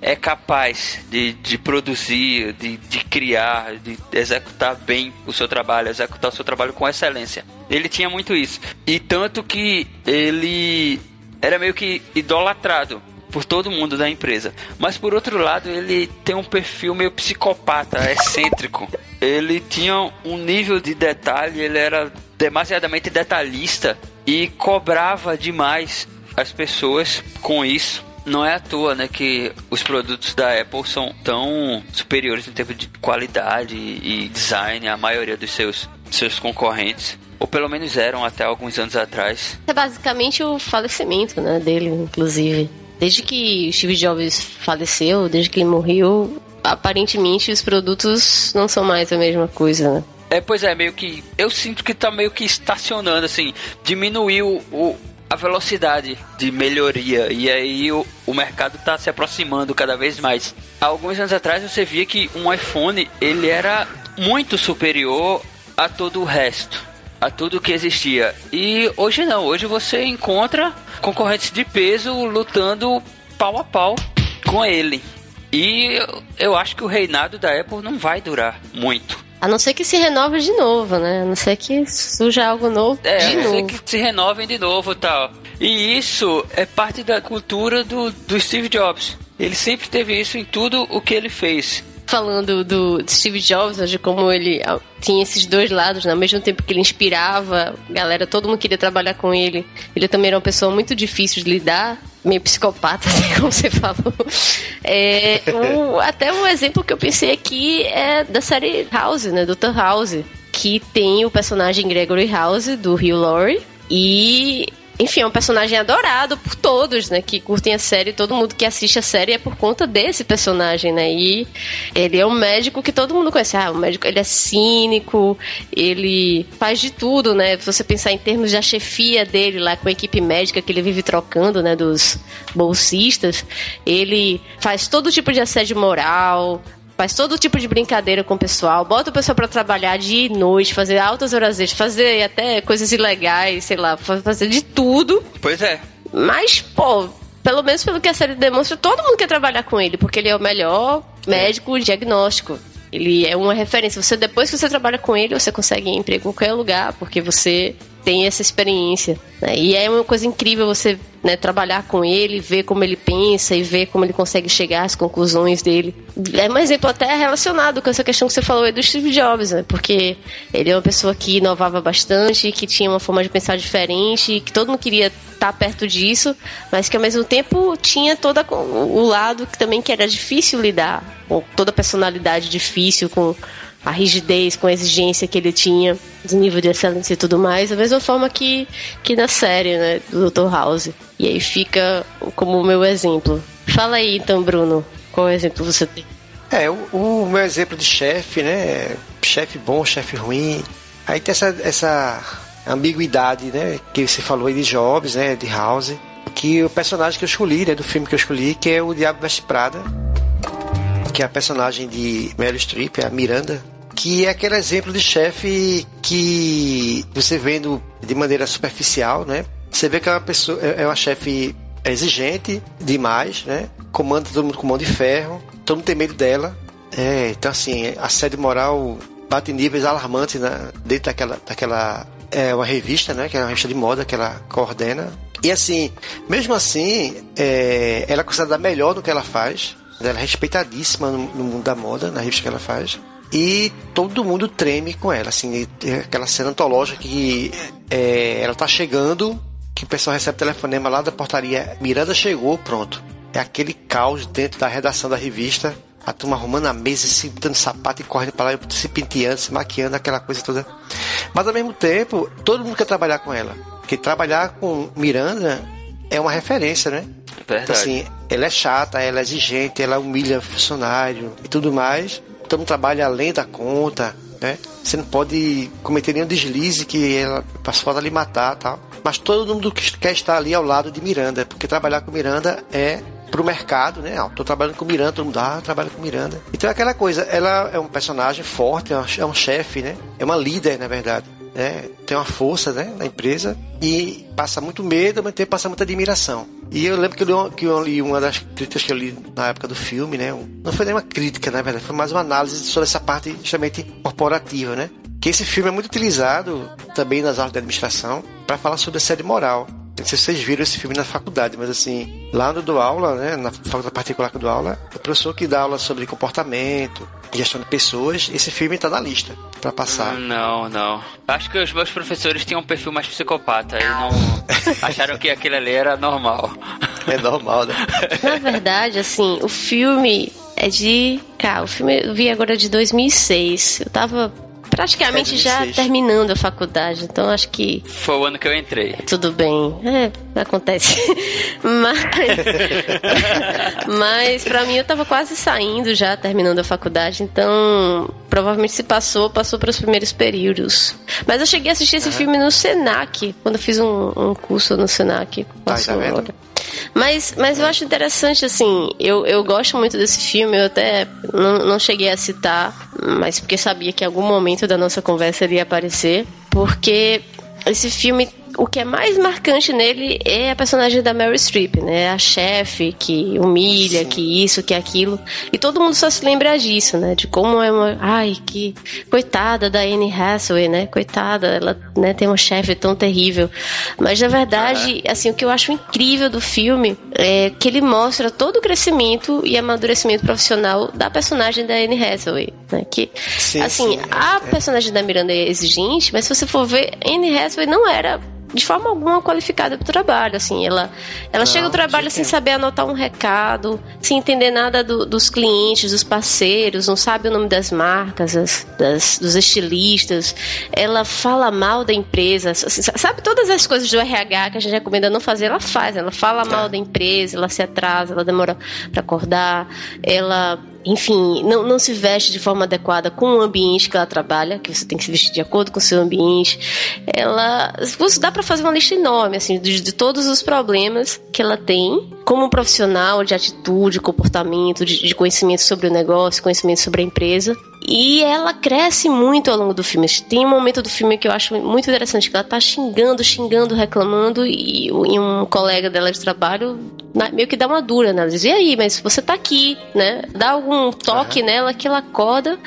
é capaz de, de produzir, de, de criar, de executar bem o seu trabalho, executar o seu trabalho com excelência. Ele tinha muito isso. E tanto que ele era meio que idolatrado por todo mundo da empresa. Mas por outro lado, ele tem um perfil meio psicopata, excêntrico. Ele tinha um nível de detalhe, ele era demasiadamente detalhista e cobrava demais as pessoas com isso. Não é à toa, né, que os produtos da Apple são tão superiores em termos de qualidade e design à maioria dos seus, seus concorrentes ou pelo menos eram até alguns anos atrás. É basicamente o falecimento, né, dele, inclusive. Desde que Steve Jobs faleceu, desde que ele morreu, aparentemente os produtos não são mais a mesma coisa, né? É, pois é, meio que. Eu sinto que tá meio que estacionando, assim. Diminuiu o, a velocidade de melhoria. E aí o, o mercado tá se aproximando cada vez mais. Há alguns anos atrás você via que um iPhone ele era muito superior a todo o resto a tudo que existia. E hoje não, hoje você encontra concorrentes de peso lutando pau a pau com ele. E eu acho que o reinado da Apple não vai durar muito. A não ser que se renove de novo, né? A não ser que surja algo novo é, de a não ser que se renovem de novo tal. E isso é parte da cultura do, do Steve Jobs. Ele sempre teve isso em tudo o que ele fez falando do Steve Jobs, de como ele ah, tinha esses dois lados, né? ao mesmo tempo que ele inspirava, galera, todo mundo queria trabalhar com ele. Ele também era uma pessoa muito difícil de lidar, meio psicopata, assim, como você falou. É, um, até um exemplo que eu pensei aqui é da série House, né? Dr. House, que tem o personagem Gregory House, do Hugh Laurie, e enfim, é um personagem adorado por todos, né? Que curtem a série, todo mundo que assiste a série é por conta desse personagem, né? E ele é um médico que todo mundo conhece. Ah, o médico, ele é cínico, ele faz de tudo, né? Se você pensar em termos da chefia dele lá com a equipe médica que ele vive trocando, né? Dos bolsistas, ele faz todo tipo de assédio moral, faz todo tipo de brincadeira com o pessoal, bota o pessoal para trabalhar de noite, fazer altas horas extras, fazer até coisas ilegais, sei lá, fazer de tudo. Pois é. Mas, pô, pelo menos pelo que a série demonstra, todo mundo quer trabalhar com ele, porque ele é o melhor médico diagnóstico. Ele é uma referência. Você depois que você trabalha com ele, você consegue emprego em qualquer lugar, porque você tem essa experiência. Né? E é uma coisa incrível você né, trabalhar com ele, ver como ele pensa e ver como ele consegue chegar às conclusões dele. É um exemplo até relacionado com essa questão que você falou aí do Steve Jobs, né? Porque ele é uma pessoa que inovava bastante, que tinha uma forma de pensar diferente, que todo mundo queria estar perto disso, mas que ao mesmo tempo tinha todo o lado que também que era difícil lidar, com toda a personalidade difícil, com a rigidez, com a exigência que ele tinha de nível de excelência e tudo mais, da mesma forma que, que na série, né, do Dr. House. E aí fica como o meu exemplo. Fala aí então, Bruno, qual exemplo você tem? É, o, o meu exemplo de chefe, né, chefe bom, chefe ruim. Aí tem essa, essa ambiguidade, né? Que você falou aí de Jobs, né? De House. Que o personagem que eu escolhi, né? Do filme que eu escolhi, que é o Diabo Veste Prada. Que é a personagem de Meryl Streep, a Miranda. Que é aquele exemplo de chefe que você vendo de maneira superficial, né? Você vê que é uma pessoa, é uma chefe exigente demais, né? Comanda todo mundo com mão de ferro, todo mundo tem medo dela. É, então assim, assédio moral bate níveis alarmantes né, dentro daquela, daquela é uma revista, né? Que é uma revista de moda que ela coordena. E assim, mesmo assim, é, ela é considerada melhor no que ela faz. Ela é respeitadíssima no, no, mundo da moda, na revista que ela faz. E todo mundo treme com ela, assim, aquela cena antológica que é, ela tá chegando, que o pessoal recebe telefonema lá da portaria, Miranda chegou, pronto. É aquele caos dentro da redação da revista a turma arrumando a mesa, se dando sapato e correndo para lá, se penteando, se maquiando, aquela coisa toda. Mas ao mesmo tempo, todo mundo quer trabalhar com ela. Porque trabalhar com Miranda é uma referência, né? Verdade. Então, assim, ela é chata, ela é exigente, ela humilha funcionário e tudo mais. Todo mundo trabalha além da conta, né? Você não pode cometer nenhum deslize que ela pode lhe matar tal. Mas todo mundo quer estar ali ao lado de Miranda, porque trabalhar com Miranda é pro mercado, né? Ó, tô trabalhando com Miranda, todo mundo, ah, trabalha com Miranda. Então é aquela coisa, ela é um personagem forte, é um chefe, né? É uma líder, na verdade. Né? Tem uma força né, na empresa e passa muito medo, mas também passa muita admiração. E eu lembro que eu, li, que eu li uma das críticas que eu li na época do filme, né? Não foi nem uma crítica, na verdade, foi mais uma análise sobre essa parte justamente corporativa, né? Que esse filme é muito utilizado também nas aulas de administração para falar sobre a série moral. Não sei se vocês viram esse filme na faculdade, mas assim, lá no do aula, né, na faculdade particular que eu dou aula, o professor que dá aula sobre comportamento, gestão de pessoas, esse filme está na lista para passar. Não, não. Acho que os meus professores tinham um perfil mais psicopata e não acharam que aquilo ali era normal. É normal, né? Na verdade, assim, o filme é de. Cara, o filme eu vi agora de 2006. Eu tava praticamente é já terminando a faculdade, então acho que. Foi o ano que eu entrei. Tudo bem, é, acontece. mas. mas pra mim eu tava quase saindo já, terminando a faculdade, então provavelmente se passou, passou para os primeiros períodos. Mas eu cheguei a assistir esse filme no Senac, quando eu fiz um, um curso no Senac. Com a tá mas, mas eu acho interessante, assim, eu, eu gosto muito desse filme, eu até não, não cheguei a citar, mas porque sabia que em algum momento da nossa conversa ele ia aparecer, porque esse filme o que é mais marcante nele é a personagem da Mary Streep, né? A chefe que humilha, Sim. que isso, que aquilo. E todo mundo só se lembra disso, né? De como é uma. Ai, que. Coitada da Anne Hathaway, né? Coitada, ela né, tem uma chefe tão terrível. Mas na verdade, ah. assim, o que eu acho incrível do filme é que ele mostra todo o crescimento e amadurecimento profissional da personagem da Anne Hathaway. Né? Que, sim, assim, sim, a é. personagem da Miranda é exigente, mas se você for ver, Anne Hathaway não era de forma alguma qualificada para o trabalho, assim, ela, ela não, chega ao trabalho sem saber anotar um recado, sem entender nada do, dos clientes, dos parceiros, não sabe o nome das marcas, as, das, dos estilistas, ela fala mal da empresa, assim, sabe todas as coisas do RH que a gente recomenda não fazer, ela faz, ela fala mal é. da empresa, ela se atrasa, ela demora para acordar, ela enfim, não, não se veste de forma adequada com o ambiente que ela trabalha, que você tem que se vestir de acordo com o seu ambiente. Ela. Dá para fazer uma lista enorme, assim, de, de, todos os problemas que ela tem como profissional de atitude, comportamento, de, de conhecimento sobre o negócio, conhecimento sobre a empresa. E ela cresce muito ao longo do filme. Tem um momento do filme que eu acho muito interessante, que ela tá xingando, xingando, reclamando, e, e um colega dela de trabalho meio que dá uma dura nela. Diz, e aí, mas você tá aqui, né? Dá algum toque uhum. nela que ela acorda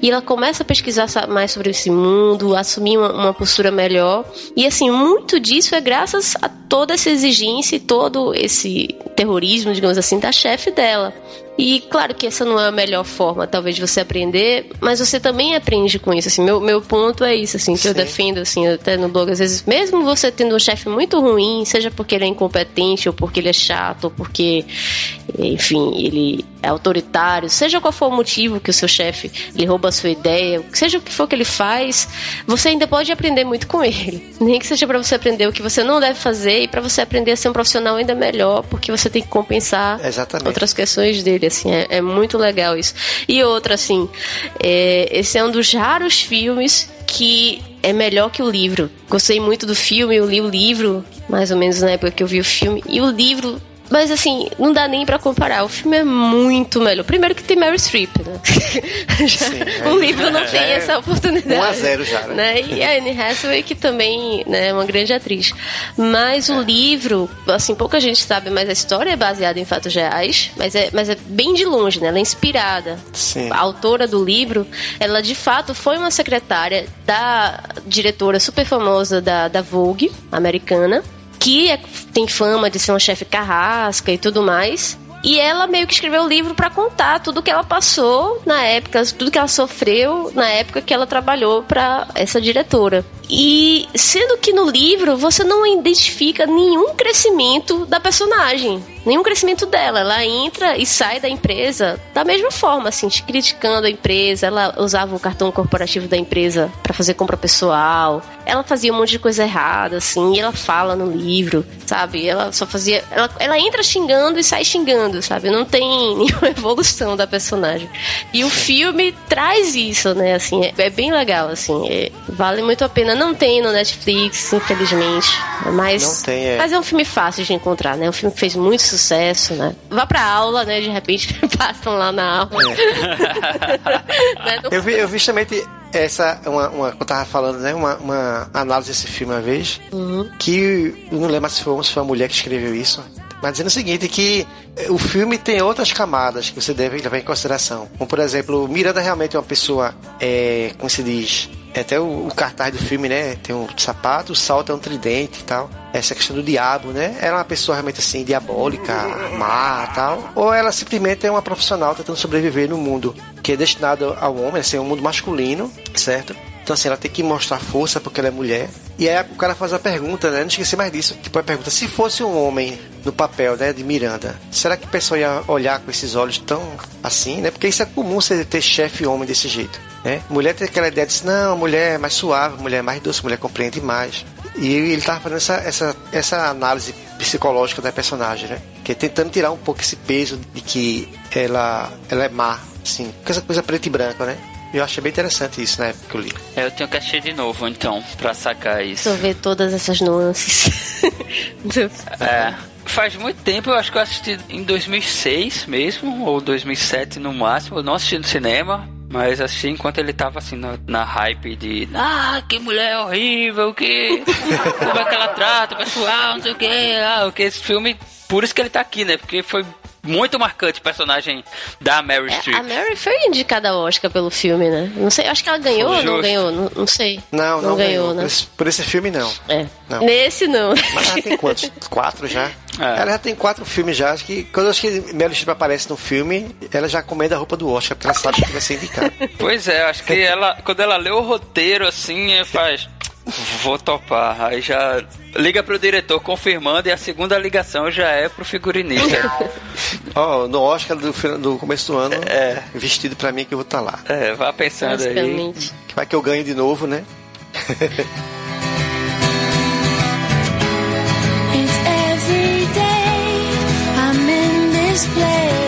e ela começa a pesquisar mais sobre esse mundo, assumir uma, uma postura melhor. E assim, muito disso é graças a toda essa exigência e todo esse terrorismo, digamos assim, da chefe dela. E claro que essa não é a melhor forma, talvez, de você aprender, mas você também aprende com isso. Assim, meu, meu ponto é isso, assim, que Sim. eu defendo, assim, até no blog, às vezes, mesmo você tendo um chefe muito ruim, seja porque ele é incompetente ou porque ele é chato, ator porque, enfim, ele autoritário, seja qual for o motivo que o seu chefe lhe rouba a sua ideia, seja o que for que ele faz, você ainda pode aprender muito com ele. Nem que seja para você aprender o que você não deve fazer e para você aprender a ser um profissional ainda melhor, porque você tem que compensar Exatamente. outras questões dele, assim, é, é muito legal isso. E outra, assim, é, esse é um dos raros filmes que é melhor que o livro. Gostei muito do filme, eu li o livro, mais ou menos na época que eu vi o filme, e o livro mas assim, não dá nem para comparar. O filme é muito melhor. Primeiro que tem Mary Streep, né? já, Sim, é, o livro não tem é essa oportunidade. 1 a 0 já, né? né? E a Anne Hathaway, que também né, é uma grande atriz. Mas é. o livro, assim, pouca gente sabe, mas a história é baseada em fatos reais, mas é, mas é bem de longe, né? Ela é inspirada. Sim. A autora do livro, ela de fato foi uma secretária da diretora super famosa da, da Vogue, americana, que é, tem fama de ser uma chefe carrasca e tudo mais. E ela meio que escreveu o livro para contar tudo que ela passou na época, tudo que ela sofreu na época que ela trabalhou para essa diretora. E sendo que no livro você não identifica nenhum crescimento da personagem, nenhum crescimento dela. Ela entra e sai da empresa da mesma forma, assim, criticando a empresa. Ela usava o cartão corporativo da empresa para fazer compra pessoal. Ela fazia um monte de coisa errada, assim, e ela fala no livro, sabe? Ela só fazia. Ela, ela entra xingando e sai xingando, sabe? Não tem nenhuma evolução da personagem. E o filme traz isso, né? Assim, é, é bem legal, assim. É, vale muito a pena não tem no Netflix, infelizmente. Mas, não tem, é. mas é um filme fácil de encontrar, né? É um filme que fez muito sucesso, né? Vá pra aula, né? De repente passam lá na aula. É. né? eu, vi, eu vi justamente essa, uma, uma, eu tava falando, né? Uma, uma análise desse filme uma vez, uhum. que eu não lembro se foi, se foi uma mulher que escreveu isso, mas dizendo o seguinte, que o filme tem outras camadas que você deve levar em consideração. Como, por exemplo, Miranda realmente é uma pessoa, é, como se diz, é até o, o, cartaz do filme, né? Tem um sapato, o salto é um tridente e tal. Essa questão do diabo, né? Ela é uma pessoa realmente assim, diabólica, má tal. Ou ela simplesmente é uma profissional tentando sobreviver no mundo que é destinado ao homem, assim, um mundo masculino, certo? Então, assim, ela tem que mostrar força porque ela é mulher. E aí o cara faz a pergunta, né? Não esqueci mais disso. Tipo, a pergunta: se fosse um homem no papel, né, de Miranda, será que o pessoal ia olhar com esses olhos tão assim, né? Porque isso é comum você ter chefe homem desse jeito, né? Mulher tem aquela ideia de assim, não, mulher é mais suave, mulher é mais doce, mulher compreende mais. E ele tava fazendo essa, essa, essa análise psicológica da personagem, né? Que é tentando tirar um pouco esse peso de que ela, ela é má, assim, com essa coisa preta e branca, né? Eu achei bem interessante isso na época que eu li. É, eu tenho que assistir de novo, então, pra sacar isso. ver todas essas nuances. é. Faz muito tempo, eu acho que eu assisti em 2006 mesmo, ou 2007 no máximo. Eu não assisti no cinema, mas assisti enquanto ele tava assim na, na hype de Ah, que mulher horrível, que. Como é que ela trata o pessoal, não sei o que. Ah, o que esse filme. Por isso que ele tá aqui, né? Porque foi muito marcante o personagem da Mary é, Streep. A Mary foi indicada ao Oscar pelo filme, né? Não sei, acho que ela ganhou ou não ganhou, não, não sei. Não, não, não ganhou, ganhou, né? Por esse, por esse, filme, não. É. Não. Nesse, não. Mas ela tem quantos? quatro já? É. Ela já tem quatro filmes já. Acho que quando acho que Meryl Streep aparece no filme, ela já comenda a roupa do Oscar, porque ela sabe que vai ser indicada. Pois é, acho que ela, quando ela lê o roteiro assim, faz. Vou topar. Aí já liga pro diretor confirmando e a segunda ligação já é pro figurinista. Ó, oh, no Oscar do, do começo do ano, é. vestido pra mim que eu vou estar tá lá. É, vá pensando aí. Que vai que eu ganho de novo, né? It's every day I'm in this place.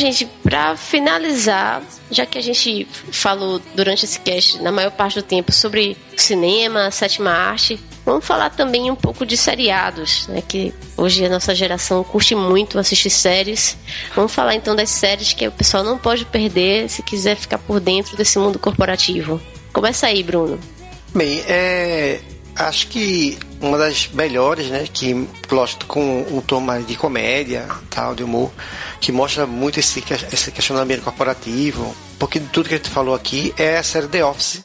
Gente, para finalizar, já que a gente falou durante esse cast, na maior parte do tempo, sobre cinema, sétima arte, vamos falar também um pouco de seriados, né? Que hoje a nossa geração curte muito assistir séries. Vamos falar então das séries que o pessoal não pode perder se quiser ficar por dentro desse mundo corporativo. Começa aí, Bruno. Bem, é, acho que uma das melhores, né, que gosto com um tom mais de comédia, tal, de humor, que mostra muito esse, esse questionamento corporativo. De tudo que a gente falou aqui é a série The Office,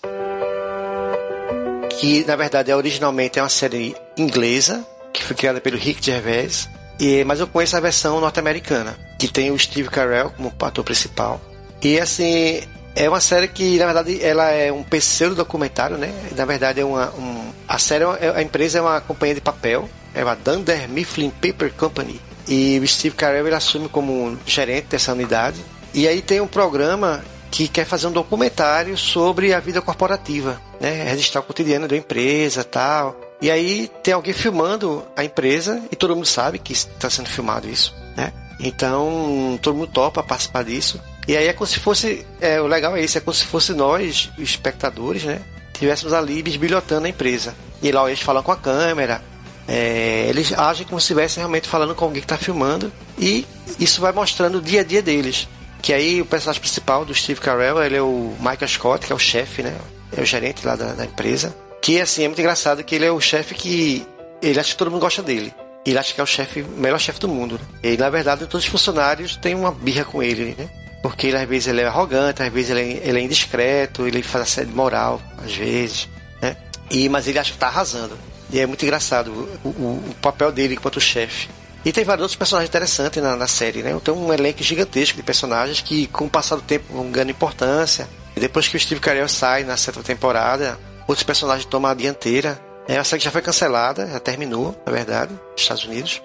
que na verdade é originalmente é uma série inglesa, que foi criada pelo Rick Gervais, e, mas eu conheço a versão norte-americana, que tem o Steve Carell como ator principal. E assim, É uma série que, na verdade, ela é um pseudo documentário, né? Na verdade, é uma. Um, a série, é, a empresa é uma companhia de papel, é uma Dunder Mifflin Paper Company. E o Steve Carell ele assume como gerente dessa unidade. E aí tem um programa que quer fazer um documentário sobre a vida corporativa, né? Registrar o cotidiano da empresa tal. E aí tem alguém filmando a empresa e todo mundo sabe que está sendo filmado isso, né? Então todo mundo topa participar disso. E aí é como se fosse. É, o legal é isso, é como se fosse nós, espectadores, né? Tivéssemos ali bisbilhotando a empresa. E lá eles falam com a câmera. É, eles agem como se estivessem realmente falando com alguém que está filmando. E isso vai mostrando o dia a dia deles. Que aí o personagem principal do Steve Carell, ele é o Michael Scott, que é o chefe, né? É o gerente lá da, da empresa. Que assim, é muito engraçado que ele é o chefe que. Ele acha que todo mundo gosta dele. Ele acha que é o chefe, melhor chefe do mundo. Né? E na verdade todos os funcionários têm uma birra com ele, né? Porque ele, às vezes ele é arrogante, às vezes ele é, ele é indiscreto, ele faz assédio moral, às vezes, né? E, mas ele acha que tá arrasando. E é muito engraçado o, o, o papel dele enquanto chefe. E tem vários outros personagens interessantes na, na série, né? Tem um elenco gigantesco de personagens que, com o passar do tempo, vão ganhando importância. E depois que o Steve Carell sai na sétima temporada, outros personagens tomam a dianteira. É uma série que já foi cancelada, já terminou, na verdade, nos Estados Unidos.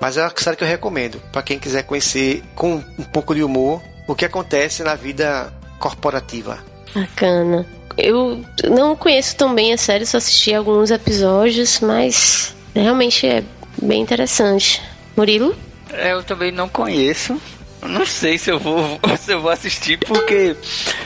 Mas é uma série que eu recomendo para quem quiser conhecer com um pouco de humor o que acontece na vida corporativa. Bacana. Eu não conheço tão bem a série, só assisti alguns episódios, mas realmente é bem interessante. Murilo? É, eu também não conheço. Não sei se eu vou se eu vou assistir, porque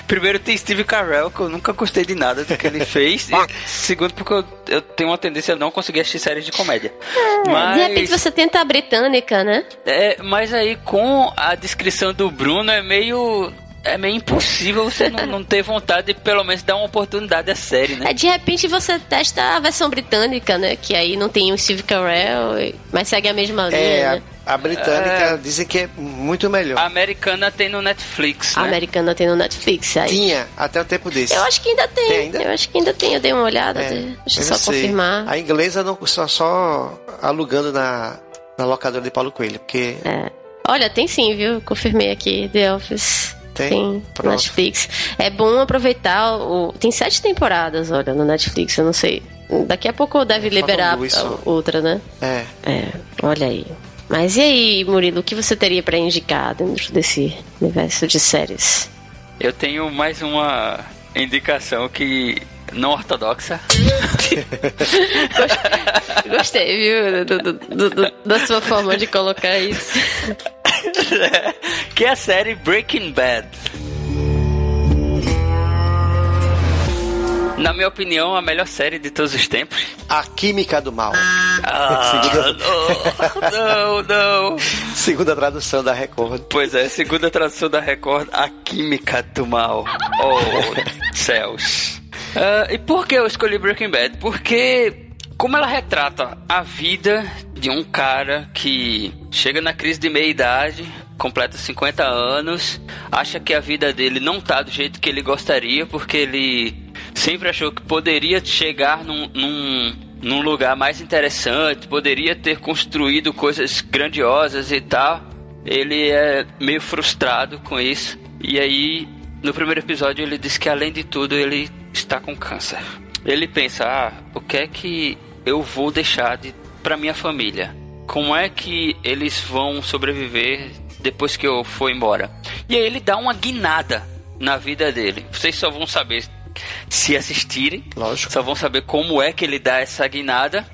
primeiro tem Steve Carell, que eu nunca gostei de nada do que ele fez. e segundo, porque eu, eu, tenho uma tendência a não conseguir assistir séries de comédia. É, mas, de repente você tenta a britânica, né? É, mas aí com a descrição do Bruno é meio é meio impossível você não, não, ter vontade de pelo menos dar uma oportunidade à série, né? É, de repente você testa a versão britânica, né? Que aí não tem o Steve Carell, mas segue a mesma linha. É, né? a, a, britânica é... dizem que é muito melhor. A americana tem no Netflix, né? A americana tem no Netflix, aí. Tinha, até o tempo desse. Eu acho que ainda tem. tem ainda? Eu acho que ainda tem, eu dei uma olhada, é, deixa eu só sei. confirmar. A inglesa não só, só alugando na, na locadora de Paulo Coelho, porque... É. Olha, tem sim, viu? Confirmei aqui, The Office. Tem? Sim, Pronto. Netflix. É bom aproveitar o. Tem sete temporadas, olha, no Netflix, eu não sei. Daqui a pouco deve liberar outra, né? É. É, olha aí. Mas e aí, Murilo, o que você teria para indicar dentro desse universo de séries? Eu tenho mais uma indicação que não ortodoxa. Gostei, viu? Do, do, do, da sua forma de colocar isso. que é a série Breaking Bad. Na minha opinião, a melhor série de todos os tempos. A Química do Mal. Ah, segunda... não, não. segunda tradução da Record. Pois é, segunda tradução da Record, A Química do Mal. Oh, céus. Uh, e por que eu escolhi Breaking Bad? Porque como ela retrata a vida de um cara que chega na crise de meia idade, completa 50 anos, acha que a vida dele não tá do jeito que ele gostaria, porque ele sempre achou que poderia chegar num, num, num lugar mais interessante, poderia ter construído coisas grandiosas e tal. Ele é meio frustrado com isso. E aí, no primeiro episódio, ele diz que além de tudo, ele está com câncer. Ele pensa: ah, o que é que eu vou deixar de para minha família? Como é que eles vão sobreviver depois que eu for embora? E aí ele dá uma guinada na vida dele. Vocês só vão saber se assistirem. Lógico. Só vão saber como é que ele dá essa guinada.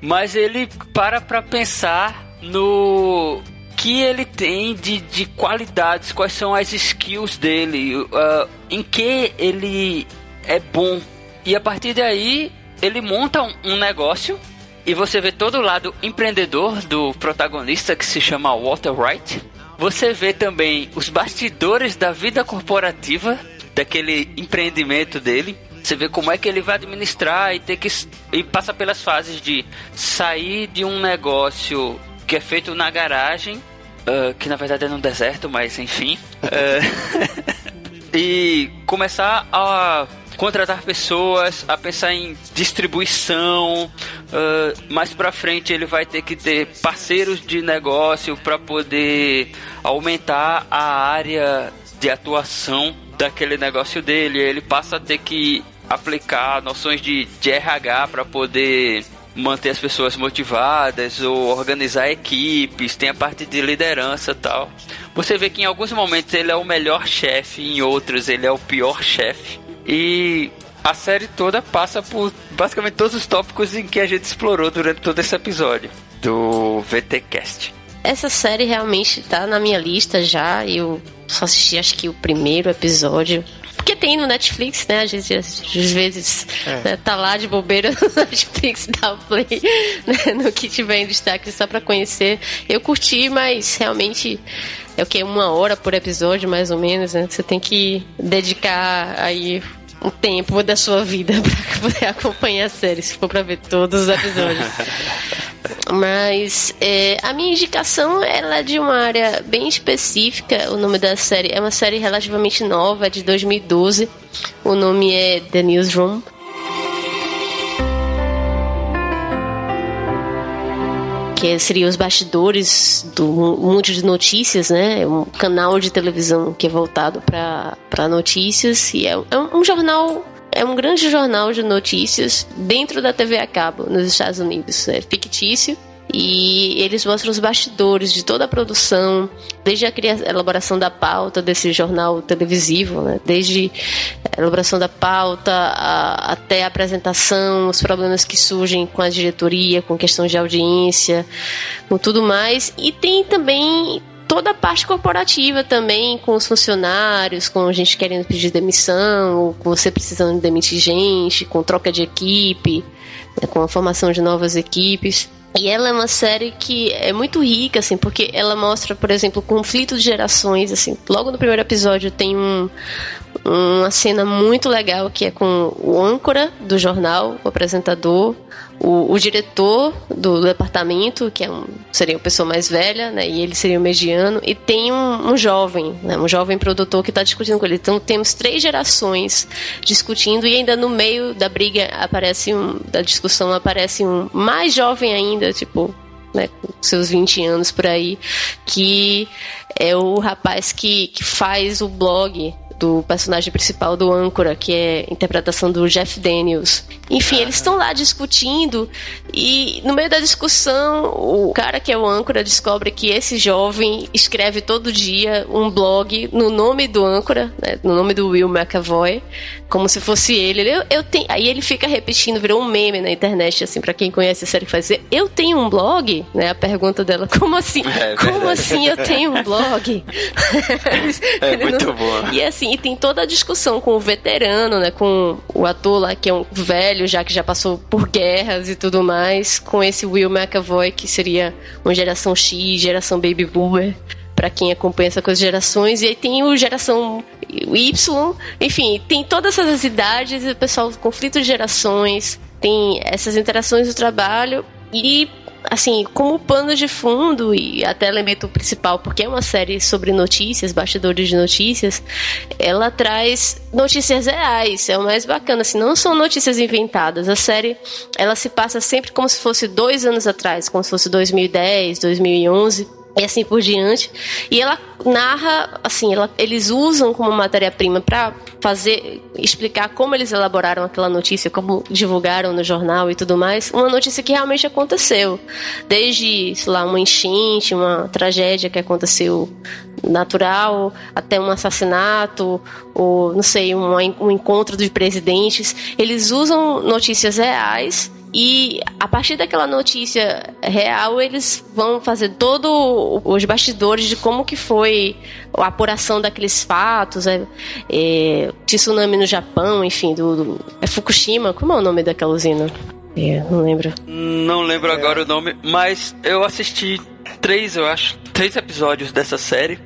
Mas ele para pra pensar no que ele tem de, de qualidades, quais são as skills dele, uh, em que ele é bom. E a partir daí ele monta um, um negócio e você vê todo o lado empreendedor do protagonista que se chama Walter Wright. Você vê também os bastidores da vida corporativa daquele empreendimento dele. Você vê como é que ele vai administrar e ter que e passa pelas fases de sair de um negócio que é feito na garagem, uh, que na verdade é no deserto, mas enfim, uh, e começar a contratar pessoas, a pensar em distribuição. Uh, mais para frente ele vai ter que ter parceiros de negócio para poder aumentar a área de atuação daquele negócio dele, ele passa a ter que aplicar noções de, de RH para poder manter as pessoas motivadas ou organizar equipes, tem a parte de liderança tal. Você vê que em alguns momentos ele é o melhor chefe, em outros ele é o pior chefe. E a série toda passa por basicamente todos os tópicos em que a gente explorou durante todo esse episódio do VTcast. Essa série realmente tá na minha lista já. Eu só assisti acho que o primeiro episódio. Porque tem no Netflix, né? A gente às vezes é. né, tá lá de bobeira no Netflix, dá o play né, no que tiver em destaque só pra conhecer. Eu curti, mas realmente é o que? Uma hora por episódio, mais ou menos, né? Você tem que dedicar aí um tempo da sua vida para poder acompanhar a série, se for para ver todos os episódios. Mas é, a minha indicação ela é de uma área bem específica. O nome da série é uma série relativamente nova, é de 2012. O nome é The Newsroom. Que seria os bastidores do mundo de notícias, né? Um canal de televisão que é voltado para notícias e é, é um jornal é um grande jornal de notícias dentro da TV a cabo nos Estados Unidos. É fictício e eles mostram os bastidores de toda a produção, desde a, a elaboração da pauta desse jornal televisivo, né? desde a elaboração da pauta a, até a apresentação, os problemas que surgem com a diretoria, com questões de audiência, com tudo mais. E tem também toda a parte corporativa também, com os funcionários, com gente querendo pedir demissão, com você precisando demitir gente, com troca de equipe, né? com a formação de novas equipes. E ela é uma série que é muito rica, assim, porque ela mostra, por exemplo, conflito de gerações, assim. Logo no primeiro episódio tem um, uma cena muito legal que é com o âncora do jornal, o apresentador, o, o diretor do, departamento, que é um, seria uma pessoa mais velha, né, e ele seria o mediano, e tem um, um jovem, né, um jovem produtor que está discutindo com ele. Então temos três gerações discutindo e ainda no meio da briga aparece um, da discussão aparece um mais jovem ainda, tipo né, com seus 20 anos por aí, que é o rapaz que, que faz o blog do personagem principal do âncora, que é a interpretação do Jeff Daniels. Enfim, eles estão lá discutindo e no meio da discussão, o cara que é o âncora descobre que esse jovem escreve todo dia um blog no nome do âncora, né, no nome do Will McAvoy, como se fosse ele. Eu, eu tenho, aí ele fica repetindo, virou um meme na internet, assim, para quem conhece a série, faz dizer, eu tenho um blog? Né, a pergunta dela, como assim? É, como assim eu tenho um blog? é muito não... bom. E assim, e tem toda a discussão com o veterano, né? Com o ator lá, que é um velho, já que já passou por guerras e tudo mais, com esse Will McAvoy, que seria uma geração X, geração Baby Boomer para quem acompanha essa coisa de gerações, e aí tem o geração Y, enfim, tem todas essas idades, o pessoal, conflito de gerações, tem essas interações do trabalho, e assim, como pano de fundo e até elemento principal, porque é uma série sobre notícias, bastidores de notícias, ela traz notícias reais, é o mais bacana, assim, não são notícias inventadas. A série, ela se passa sempre como se fosse dois anos atrás, como se fosse 2010, 2011 e assim por diante. E ela narra, assim, ela, eles usam como matéria-prima para fazer, explicar como eles elaboraram aquela notícia, como divulgaram no jornal e tudo mais, uma notícia que realmente aconteceu. Desde, sei lá, uma enchente, uma tragédia que aconteceu natural, até um assassinato, ou não sei, um, um encontro de presidentes. Eles usam notícias reais e a partir daquela notícia real, eles vão fazer todos os bastidores de como que foi a apuração daqueles fatos, é, é, tsunami no Japão, enfim, do, do, é Fukushima, como é o nome daquela usina? É, não lembro. Não lembro agora o nome, mas eu assisti três, eu acho, três episódios dessa série.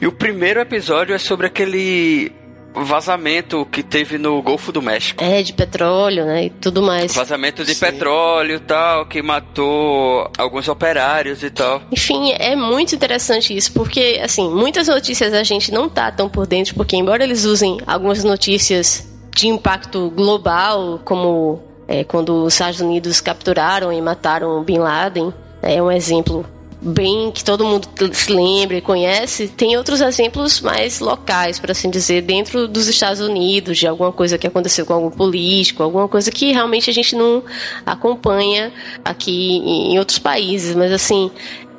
E o primeiro episódio é sobre aquele vazamento que teve no Golfo do México. É, de petróleo, né? E tudo mais. Vazamento de Sim. petróleo e tal, que matou alguns operários e tal. Enfim, é muito interessante isso, porque, assim, muitas notícias a gente não tá tão por dentro, porque embora eles usem algumas notícias de impacto global, como é, quando os Estados Unidos capturaram e mataram Bin Laden, é um exemplo bem que todo mundo se lembra e conhece, tem outros exemplos mais locais, para assim dizer, dentro dos Estados Unidos, de alguma coisa que aconteceu com algum político, alguma coisa que realmente a gente não acompanha aqui em outros países, mas assim,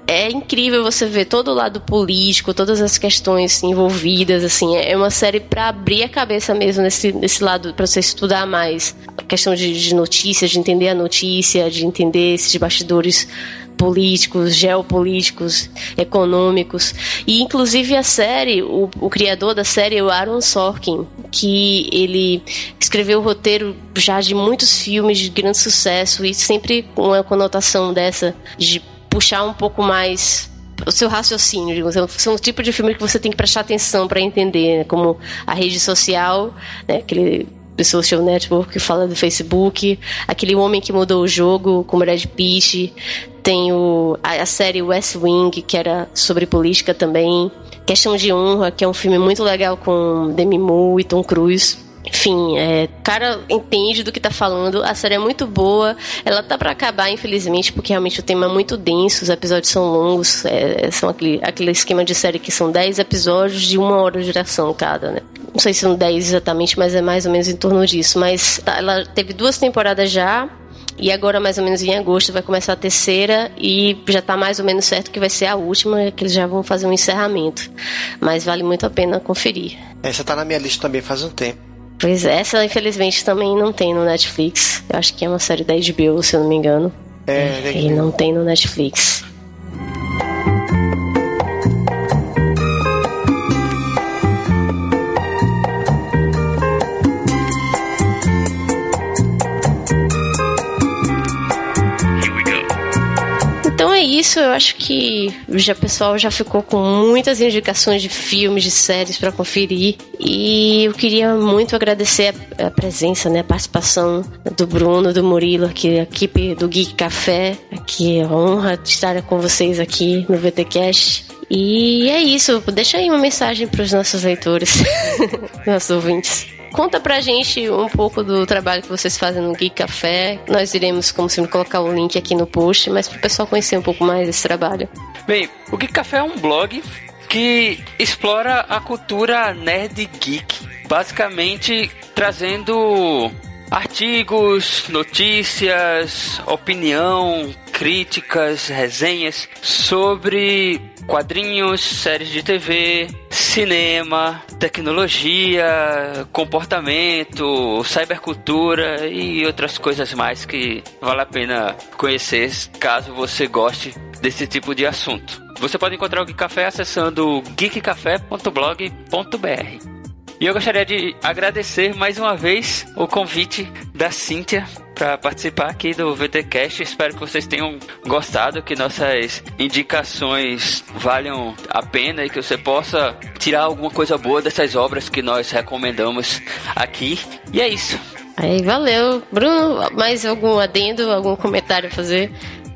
é incrível você ver todo o lado político, todas as questões envolvidas, assim, é uma série para abrir a cabeça mesmo nesse, nesse lado, para você estudar mais. A questão de, de notícias, de entender a notícia, de entender esses bastidores políticos, geopolíticos, econômicos. E inclusive a série, o, o, criador da série é o Aaron Sorkin, que ele escreveu o roteiro já de muitos filmes de grande sucesso e sempre com uma conotação dessa de puxar um pouco mais o seu raciocínio, digamos. São o tipo de filme que você tem que prestar atenção para entender, né? como a rede social, né? aquele social network que fala do Facebook, aquele homem que mudou o jogo com Brad Pitt, tem o, a, a série West Wing, que era sobre política também, Questão de Honra, que é um filme muito legal com Demi Moore e Tom Cruise. Enfim, é, o cara entende do que tá falando. A série é muito boa. Ela tá para acabar, infelizmente, porque realmente o tema é muito denso, os episódios são longos. É, são aquele, aquele esquema de série que são 10 episódios de uma hora de duração cada, né? Não sei se são 10 exatamente, mas é mais ou menos em torno disso. Mas tá, ela teve duas temporadas já. E agora, mais ou menos em agosto, vai começar a terceira e já está mais ou menos certo que vai ser a última, que eles já vão fazer um encerramento. Mas vale muito a pena conferir. Essa está na minha lista também faz um tempo. Pois é, essa infelizmente também não tem no Netflix. Eu acho que é uma série da HBO, se eu não me engano. É, é e não tem no Netflix. Isso, eu acho que já o pessoal já ficou com muitas indicações de filmes, de séries para conferir. E eu queria muito agradecer a, a, presença, né, a participação do Bruno, do Murilo, aqui, a equipe do Geek Café. Aqui, a honra estar com vocês aqui no VTcast. E é isso, deixa aí uma mensagem para os nossos leitores, nossos ouvintes. Conta pra gente um pouco do trabalho que vocês fazem no Geek Café. Nós iremos, como sempre, colocar o link aqui no post, mas pro pessoal conhecer um pouco mais desse trabalho. Bem, o Geek Café é um blog que explora a cultura nerd geek, basicamente trazendo artigos, notícias, opinião, críticas, resenhas sobre quadrinhos, séries de TV, cinema, tecnologia, comportamento, cybercultura e outras coisas mais que vale a pena conhecer caso você goste desse tipo de assunto. Você pode encontrar o Geek Café acessando geekcafé.blog.br. E eu gostaria de agradecer mais uma vez o convite da Cíntia para participar aqui do VTcast. Espero que vocês tenham gostado, que nossas indicações valham a pena e que você possa tirar alguma coisa boa dessas obras que nós recomendamos aqui. E é isso. Aí, valeu. Bruno, mais algum adendo, algum comentário a fazer?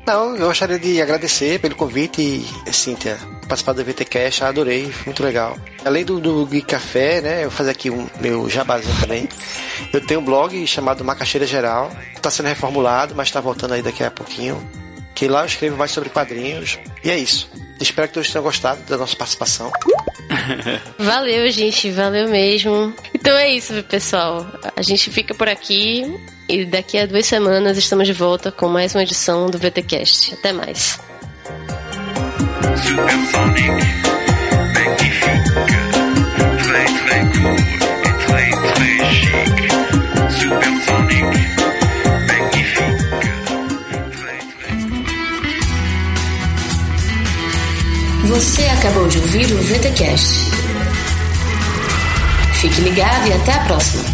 Não, eu gostaria de agradecer pelo convite, Cíntia, participar do VTCast, adorei, muito legal. Além do, do Café, né, eu vou fazer aqui um meu jabazinho também. Eu tenho um blog chamado Macaxeira Geral, está sendo reformulado, mas está voltando aí daqui a pouquinho. Que lá eu escrevo mais sobre quadrinhos. E é isso. Espero que todos tenham gostado da nossa participação. Valeu, gente, valeu mesmo. Então é isso, pessoal. A gente fica por aqui e daqui a duas semanas estamos de volta com mais uma edição do VTcast. Até mais. Você acabou de ouvir o VTcast. Fique ligado e até a próxima.